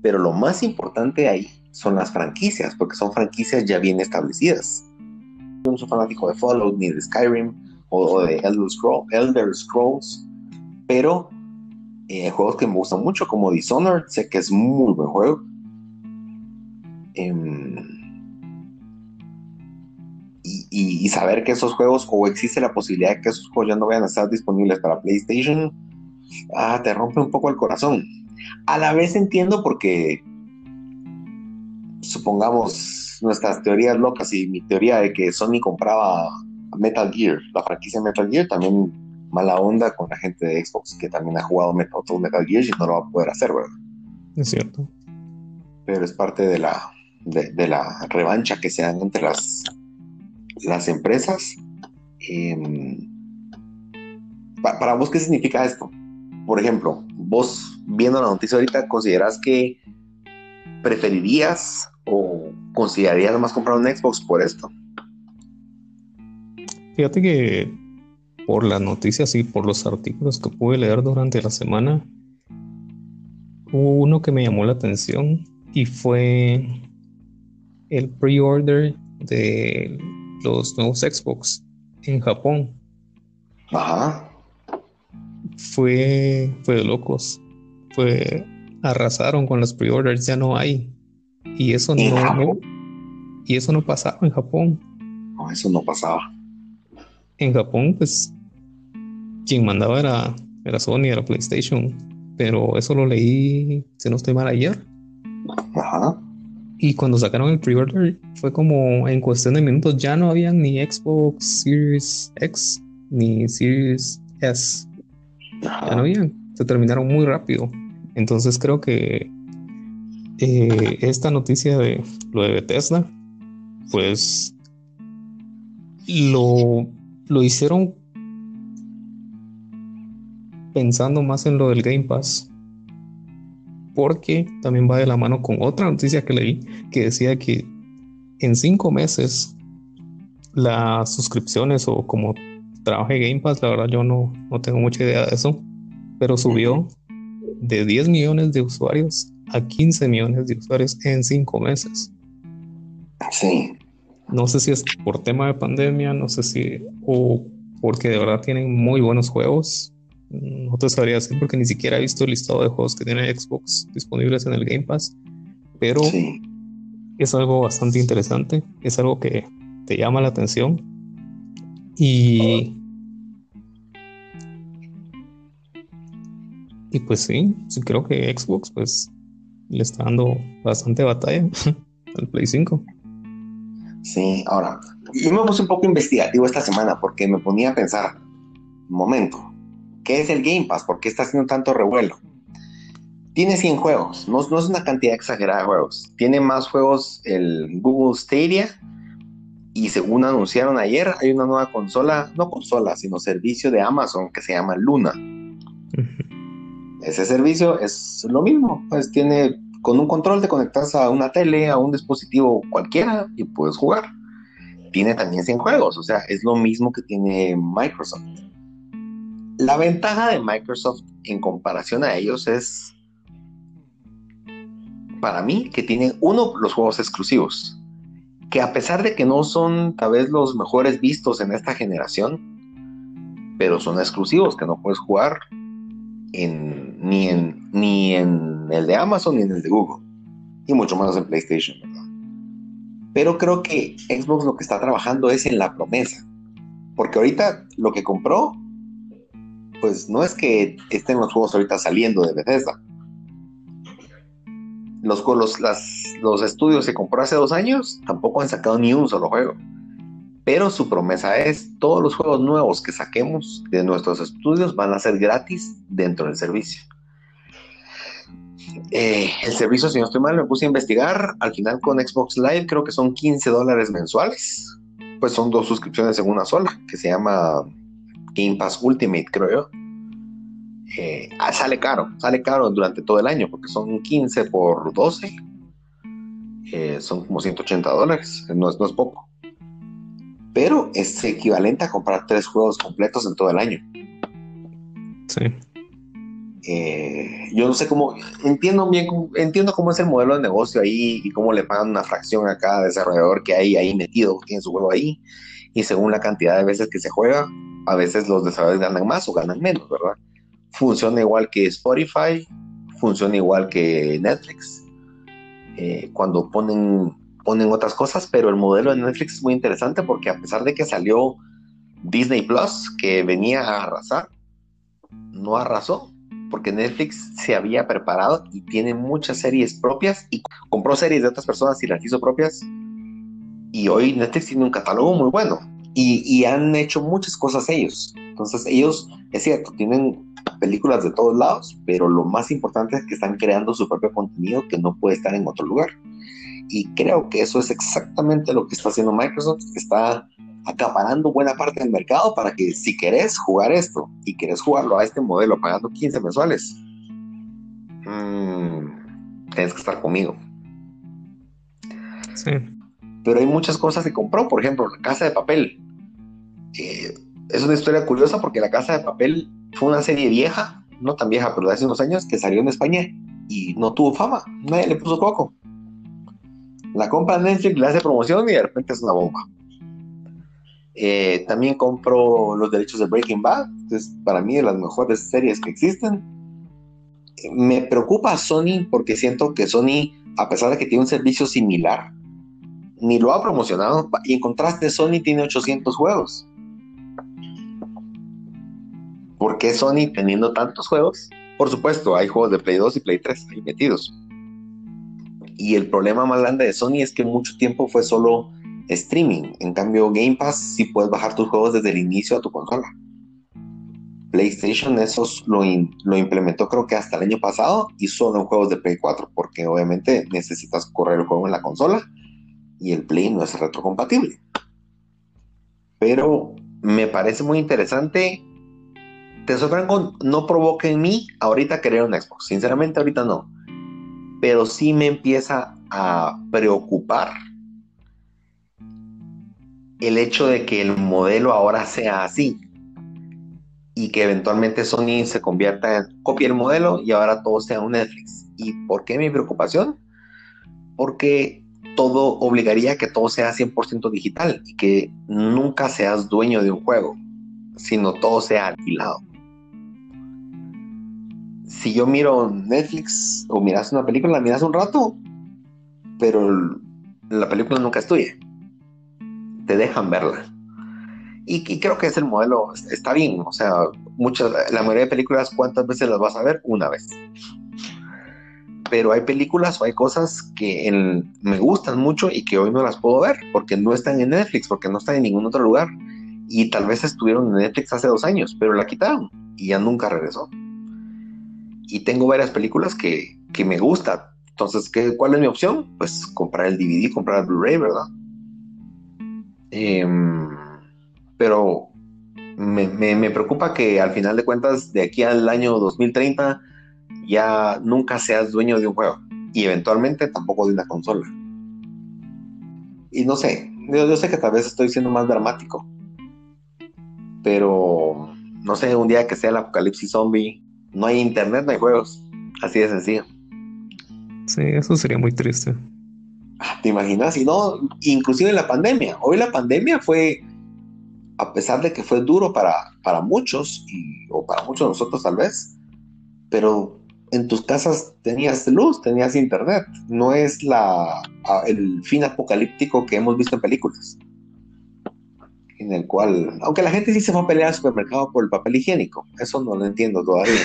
pero lo más importante ahí son las franquicias, porque son franquicias ya bien establecidas. No soy fanático de Fallout ni de Skyrim o, de Elder, Scroll, Elder Scrolls, pero eh, juegos que me gustan mucho, como Dishonored, sé que es muy buen juego. Em, y, saber que esos juegos, o existe la posibilidad de que esos juegos ya no vayan a estar disponibles para PlayStation, ah, te rompe un poco el corazón. A la vez entiendo porque, supongamos, nuestras teorías locas y mi teoría de que Sony compraba Metal Gear, la franquicia Metal Gear, también mala onda con la gente de Xbox que también ha jugado Metal, Metal Gear y no lo va a poder hacer, ¿verdad? Es cierto. Pero es parte de la, de, la revancha que se dan entre las, las empresas. Em, para vos, ¿qué significa esto? Por ejemplo, vos viendo la noticia ahorita, ¿consideras que preferirías o considerarías más comprar un Xbox por esto? Fíjate que por las noticias y por los artículos que pude leer durante la semana, hubo uno que me llamó la atención y fue el pre-order de los nuevos Xbox en Japón. Ajá. Fue, fue de locos. Fue, arrasaron con los pre-orders, ya no hay. Y eso no, y eso no pasaba en Japón. No, eso no pasaba. En Japón, pues quien mandaba era, era Sony, era PlayStation, pero eso lo leí, si no estoy mal, ayer. Ajá. Y cuando sacaron el pre-order fue como en cuestión de minutos ya no había ni Xbox Series X ni Series S. Ya no habían. Se terminaron muy rápido. Entonces creo que eh, esta noticia de lo de Bethesda, pues lo, lo hicieron pensando más en lo del Game Pass. Porque también va de la mano con otra noticia que leí que decía que en cinco meses las suscripciones o como trabaje Game Pass, la verdad yo no, no tengo mucha idea de eso, pero subió de 10 millones de usuarios a 15 millones de usuarios en cinco meses. Sí, No sé si es por tema de pandemia, no sé si, o porque de verdad tienen muy buenos juegos. No te sabría decir porque ni siquiera he visto el listado de juegos que tiene Xbox disponibles en el Game Pass, pero es algo bastante interesante, es algo que te llama la atención y y pues sí, creo que Xbox pues le está dando bastante batalla al Play 5. Sí, ahora, yo me puse un poco investigativo esta semana porque me ponía a pensar, un momento, ¿qué es el Game Pass? ¿Por qué está haciendo tanto revuelo? Tiene 100 juegos, no, no es una cantidad exagerada de juegos. Tiene más juegos el Google Stadia y según anunciaron ayer, hay una nueva consola, no consola, sino servicio de Amazon que se llama Luna. Ese servicio es lo mismo, pues tiene con un control te conectas a una tele, a un dispositivo cualquiera y puedes jugar. Tiene también 100 juegos, o sea, es lo mismo que tiene Microsoft. La ventaja de Microsoft en comparación a ellos es, para mí, que tiene uno, los juegos exclusivos, que a pesar de que no son tal vez los mejores vistos en esta generación, pero son exclusivos que no puedes jugar ni, en, ni en el de Amazon ni en el de Google. Y mucho menos en PlayStation, Pero creo que Xbox lo que está trabajando es en la promesa. Porque ahorita lo que compró, pues no es que estén los juegos ahorita saliendo de Bethesda. Los, los, los estudios que compró hace dos años tampoco han sacado ni un solo juego. Pero su promesa es, todos los juegos nuevos que saquemos de nuestros estudios van a ser gratis dentro del servicio. Eh, el servicio, si no estoy mal, me puse a investigar. Al final con Xbox Live creo que son 15 dólares mensuales. Pues son dos suscripciones en una sola, que se llama Game Pass Ultimate, creo yo. Eh, ah, sale caro, sale caro durante todo el año, porque son 15 por 12. Eh, son como 180 dólares, no es, no es poco pero es equivalente a comprar tres juegos completos en todo el año. Sí. Eh, yo no sé cómo, entiendo bien, entiendo cómo es el modelo de negocio ahí y cómo le pagan una fracción a cada desarrollador que hay ahí metido, tiene su juego ahí, y según la cantidad de veces que se juega, a veces los desarrolladores ganan más o ganan menos, ¿verdad? Funciona igual que Spotify, funciona igual que Netflix. Eh, cuando ponen ponen otras cosas, pero el modelo de Netflix es muy interesante porque a pesar de que salió Disney Plus, que venía a arrasar, no arrasó, porque Netflix se había preparado y tiene muchas series propias y compró series de otras personas y las hizo propias. Y hoy Netflix tiene un catálogo muy bueno y, y han hecho muchas cosas ellos. Entonces ellos, es cierto, tienen películas de todos lados, pero lo más importante es que están creando su propio contenido que no puede estar en otro lugar. Y creo que eso es exactamente lo que está haciendo Microsoft, que está acaparando buena parte del mercado para que si querés jugar esto y querés jugarlo a este modelo pagando 15 mensuales, mmm, tienes que estar conmigo. Sí. Pero hay muchas cosas que compró, por ejemplo, la casa de papel. Eh, es una historia curiosa porque la casa de papel fue una serie vieja, no tan vieja, pero de hace unos años, que salió en España y no tuvo fama. Nadie le puso coco. La compra Netflix, le hace promoción y de repente es una bomba. Eh, también compro los derechos de Breaking Bad, es para mí de las mejores series que existen. Me preocupa Sony porque siento que Sony, a pesar de que tiene un servicio similar, ni lo ha promocionado. Y en contraste, Sony tiene 800 juegos. ¿Por qué Sony teniendo tantos juegos? Por supuesto, hay juegos de Play 2 y Play 3 ahí metidos. Y el problema más grande de Sony es que mucho tiempo fue solo streaming. En cambio, Game Pass sí puedes bajar tus juegos desde el inicio a tu consola. PlayStation eso lo, implementó creo que hasta el año pasado y solo en juegos de Play 4, porque obviamente necesitas correr el juego en la consola y el Play no es retrocompatible. Pero me parece muy interesante. Te sorprendo, no provoca en mí ahorita querer un Xbox. Sinceramente, ahorita no pero sí me empieza a preocupar el hecho de que el modelo ahora sea así y que eventualmente Sony se convierta en copia el modelo y ahora todo sea un Netflix. ¿Y por qué mi preocupación? Porque todo obligaría a que todo sea 100% digital y que nunca seas dueño de un juego, sino todo sea alquilado. Si yo miro Netflix o miras una película, la miras un rato, pero la película nunca es tuya. Te dejan verla. Y, creo que es el modelo, está bien. O sea, muchas, la mayoría de películas, ¿cuántas veces las vas a ver? Una vez pero hay películas o hay cosas que me gustan mucho y que hoy no las puedo ver porque no están en Netflix, porque no están en ningún otro lugar. Y tal vez estuvieron en Netflix hace dos años, pero la quitaron y ya nunca regresó. Y tengo varias películas que, me gustan. Entonces, ¿qué, ¿cuál es mi opción? Pues comprar el DVD, comprar el Blu-ray, ¿verdad? Em, pero me, me preocupa que al final de cuentas, de aquí al año 2030, ya nunca seas dueño de un juego y eventualmente tampoco de una consola. Y no sé, yo, sé que tal vez estoy siendo más dramático, pero no sé, un día que sea el apocalipsis zombie, no hay internet, no hay juegos, así de sencillo. Sí, eso sería muy triste. ¿Te imaginas? Y no, inclusive la pandemia. Hoy la pandemia fue, a pesar de que fue duro para, para muchos, y, o para muchos de nosotros tal vez, pero en tus casas tenías luz, tenías internet. No es la, el fin apocalíptico que hemos visto en películas. En el cual, aunque la gente sí se va a pelear al supermercado por el papel higiénico, eso no lo entiendo todavía.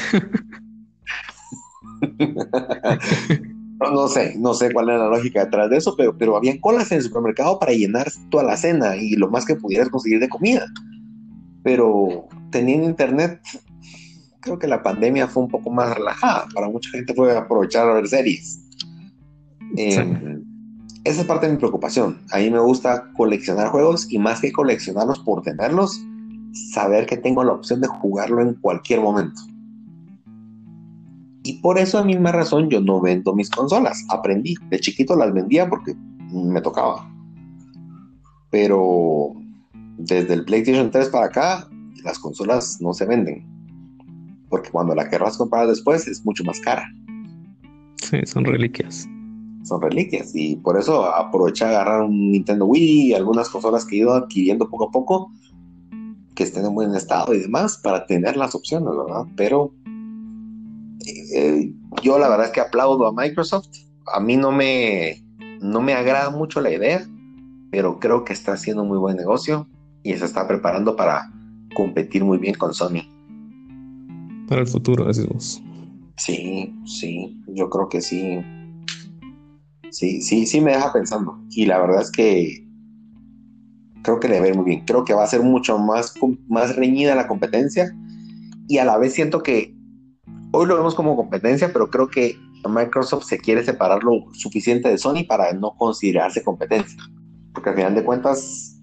no, sé, no sé cuál es la lógica detrás de eso, pero, pero había colas en el supermercado para llenar toda la cena y lo más que pudieras conseguir de comida. Pero teniendo internet, creo que la pandemia fue un poco más relajada. Para mucha gente fue aprovechar a ver series. Em, esa es parte de mi preocupación. A mí me gusta coleccionar juegos y más que coleccionarlos por tenerlos, saber que tengo la opción de jugarlo en cualquier momento. Y por eso, a misma razón, yo no vendo mis consolas. Aprendí. De chiquito las vendía porque me tocaba. Pero desde el PlayStation 3 para acá, las consolas no se venden porque cuando la querrás comprar después es mucho más cara. Sí, son reliquias. Son reliquias y por eso aproveché a agarrar un Nintendo Wii y algunas consolas que he ido adquiriendo poco a poco que estén en buen estado y demás para tener las opciones, ¿verdad? Pero eh, yo la verdad es que aplaudo a Microsoft. A mí no me, no me agrada mucho la idea, pero creo que está haciendo muy buen negocio y se está preparando para competir muy bien con Sony. Para el futuro, decimos. Sí, sí, yo creo que sí. Sí, sí, sí me deja pensando. Y la verdad es que creo que le va a ir muy bien. Creo que va a ser mucho más, más reñida la competencia. Y a la vez siento que hoy lo vemos como competencia, pero creo que Microsoft se quiere separar lo suficiente de Sony para no considerarse competencia. Porque al final de cuentas,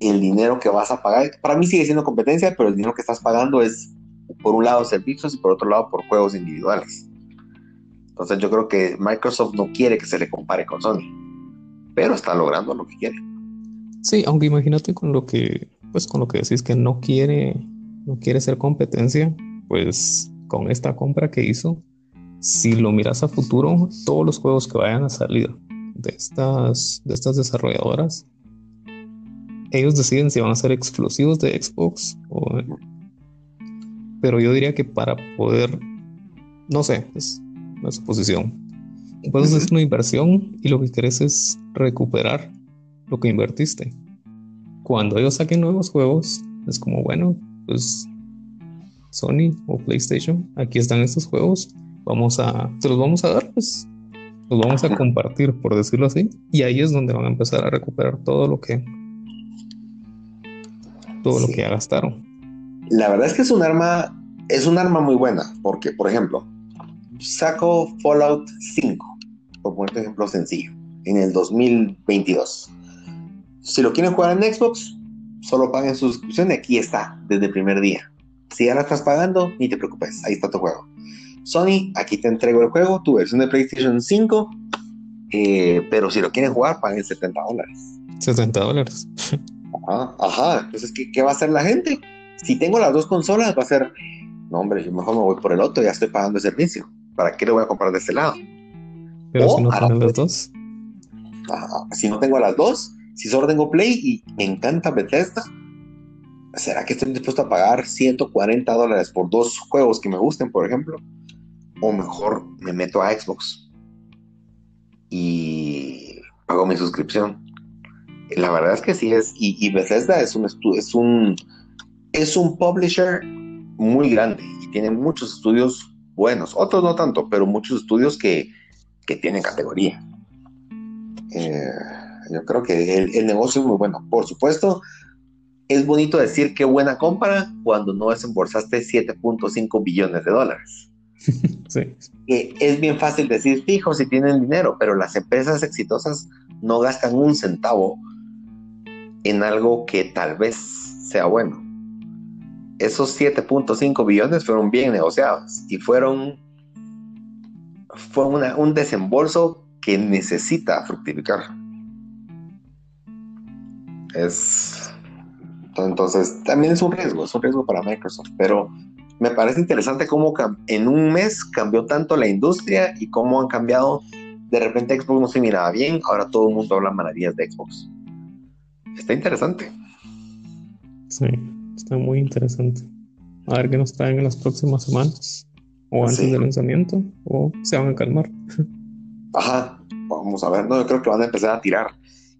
el dinero que vas a pagar, para mí sigue siendo competencia, pero el dinero que estás pagando es por un lado servicios y por otro lado por juegos individuales. Entonces yo creo que Microsoft no quiere que se le compare con Sony, pero está logrando lo que quiere. Sí, aunque imagínate con lo que, pues con lo que decís que no quiere, no quiere ser competencia, pues con esta compra que hizo, si lo miras a futuro, todos los juegos que vayan a salir de estas, de estas desarrolladoras, ellos deciden si van a ser exclusivos de Xbox o pero yo diría que para poder, no sé, es una suposición. Puedes hacer una inversión y lo que quieres es recuperar lo que invertiste. Cuando ellos saquen nuevos juegos, es como, bueno, pues Sony o PlayStation, aquí están estos juegos, vamos a, se los vamos a dar, pues los vamos a compartir, por decirlo así, y ahí es donde van a empezar a recuperar todo lo que todo lo que ya gastaron. La verdad es que es un arma, es un arma muy buena, porque, por ejemplo, saco Fallout 5, por poner un ejemplo sencillo, en el 2022. Si lo quieren jugar en Xbox, solo paguen su suscripción y aquí está, desde el primer día. Si ya la estás pagando, ni te preocupes, ahí está tu juego. Sony, aquí te entrego el juego, tu versión de PlayStation 5, eh, pero si lo quieren jugar, paguen 70 dólares. 70 dólares. Ajá, ajá. Entonces, ¿qué, ¿qué va a hacer la gente? si tengo las dos consolas, va a ser, no, hombre, yo mejor me voy por el otro, ya estoy pagando el servicio. ¿Para qué lo voy a comprar de este lado? Pero si no tienen las dos. Si no tengo las dos, si solo tengo Play y me encanta Bethesda, ¿será que estoy dispuesto a pagar 140 dólares por dos juegos que me gusten, por ejemplo? O mejor me meto a Xbox y pago mi suscripción. La verdad es que sí es, y, Bethesda es un, es un es un publisher muy grande y tiene muchos estudios buenos, otros no tanto, pero muchos estudios que, que tienen categoría. Eh, yo creo que el, negocio es muy bueno. Por supuesto, es bonito decir qué buena compra cuando no desembolsaste 7.5 billones de dólares. Sí. es bien fácil decir, fijo, si tienen dinero, pero las empresas exitosas no gastan un centavo en algo que tal vez sea bueno esos 7.5 billones fueron bien negociados y fueron fue un desembolso que necesita fructificar. Es entonces también es un riesgo, es un riesgo para Microsoft, pero me parece interesante cómo en un mes cambió tanto la industria y cómo han cambiado. De repente Xbox no se miraba bien, ahora todo el mundo habla maravillas de Xbox. Está interesante. Sí. Está muy interesante. A ver qué nos traen en las próximas semanas. O antes del lanzamiento. O se van a calmar. Ajá. Vamos a ver. No, yo creo que van a empezar a tirar.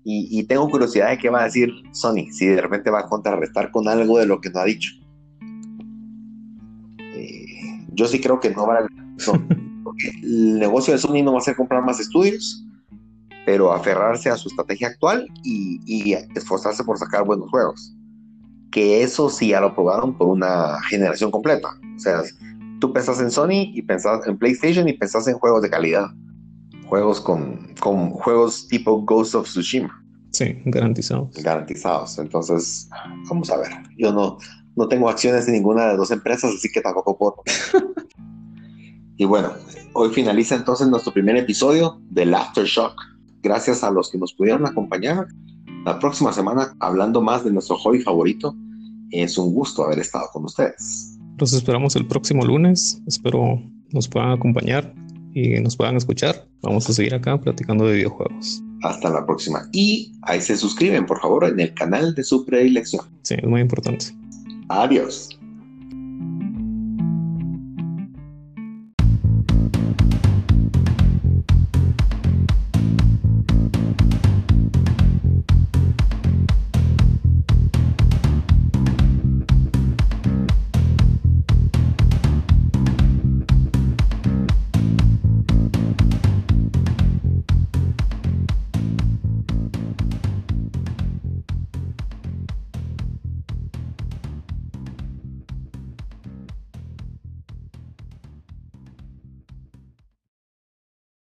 Y, tengo curiosidad de qué va a decir Sony. Si de repente va a contrarrestar con algo de lo que no ha dicho. Eh, yo sí creo que no va a. el negocio de Sony no va a ser comprar más estudios, pero aferrarse a su estrategia actual y esforzarse por sacar buenos juegos que eso sí ya lo probaron por una generación completa. O sea, tú pensás en Sony y pensás en PlayStation y pensás en juegos de calidad. Juegos con, con juegos tipo Ghost of Tsushima. Sí, garantizados. Garantizados. Entonces, vamos a ver. Yo no, no tengo acciones en ninguna de las dos empresas, así que tampoco puedo. y bueno, hoy finaliza entonces nuestro primer episodio del Aftershock. Gracias a los que nos pudieron acompañar. La próxima semana, hablando más de nuestro hobby favorito, es un gusto haber estado con ustedes. Los esperamos el próximo lunes. Espero nos puedan acompañar y nos puedan escuchar. Vamos a seguir acá platicando de videojuegos. Hasta la próxima. Y ahí se suscriben, por favor, en el canal de su predilección. Sí, es muy importante. Adiós.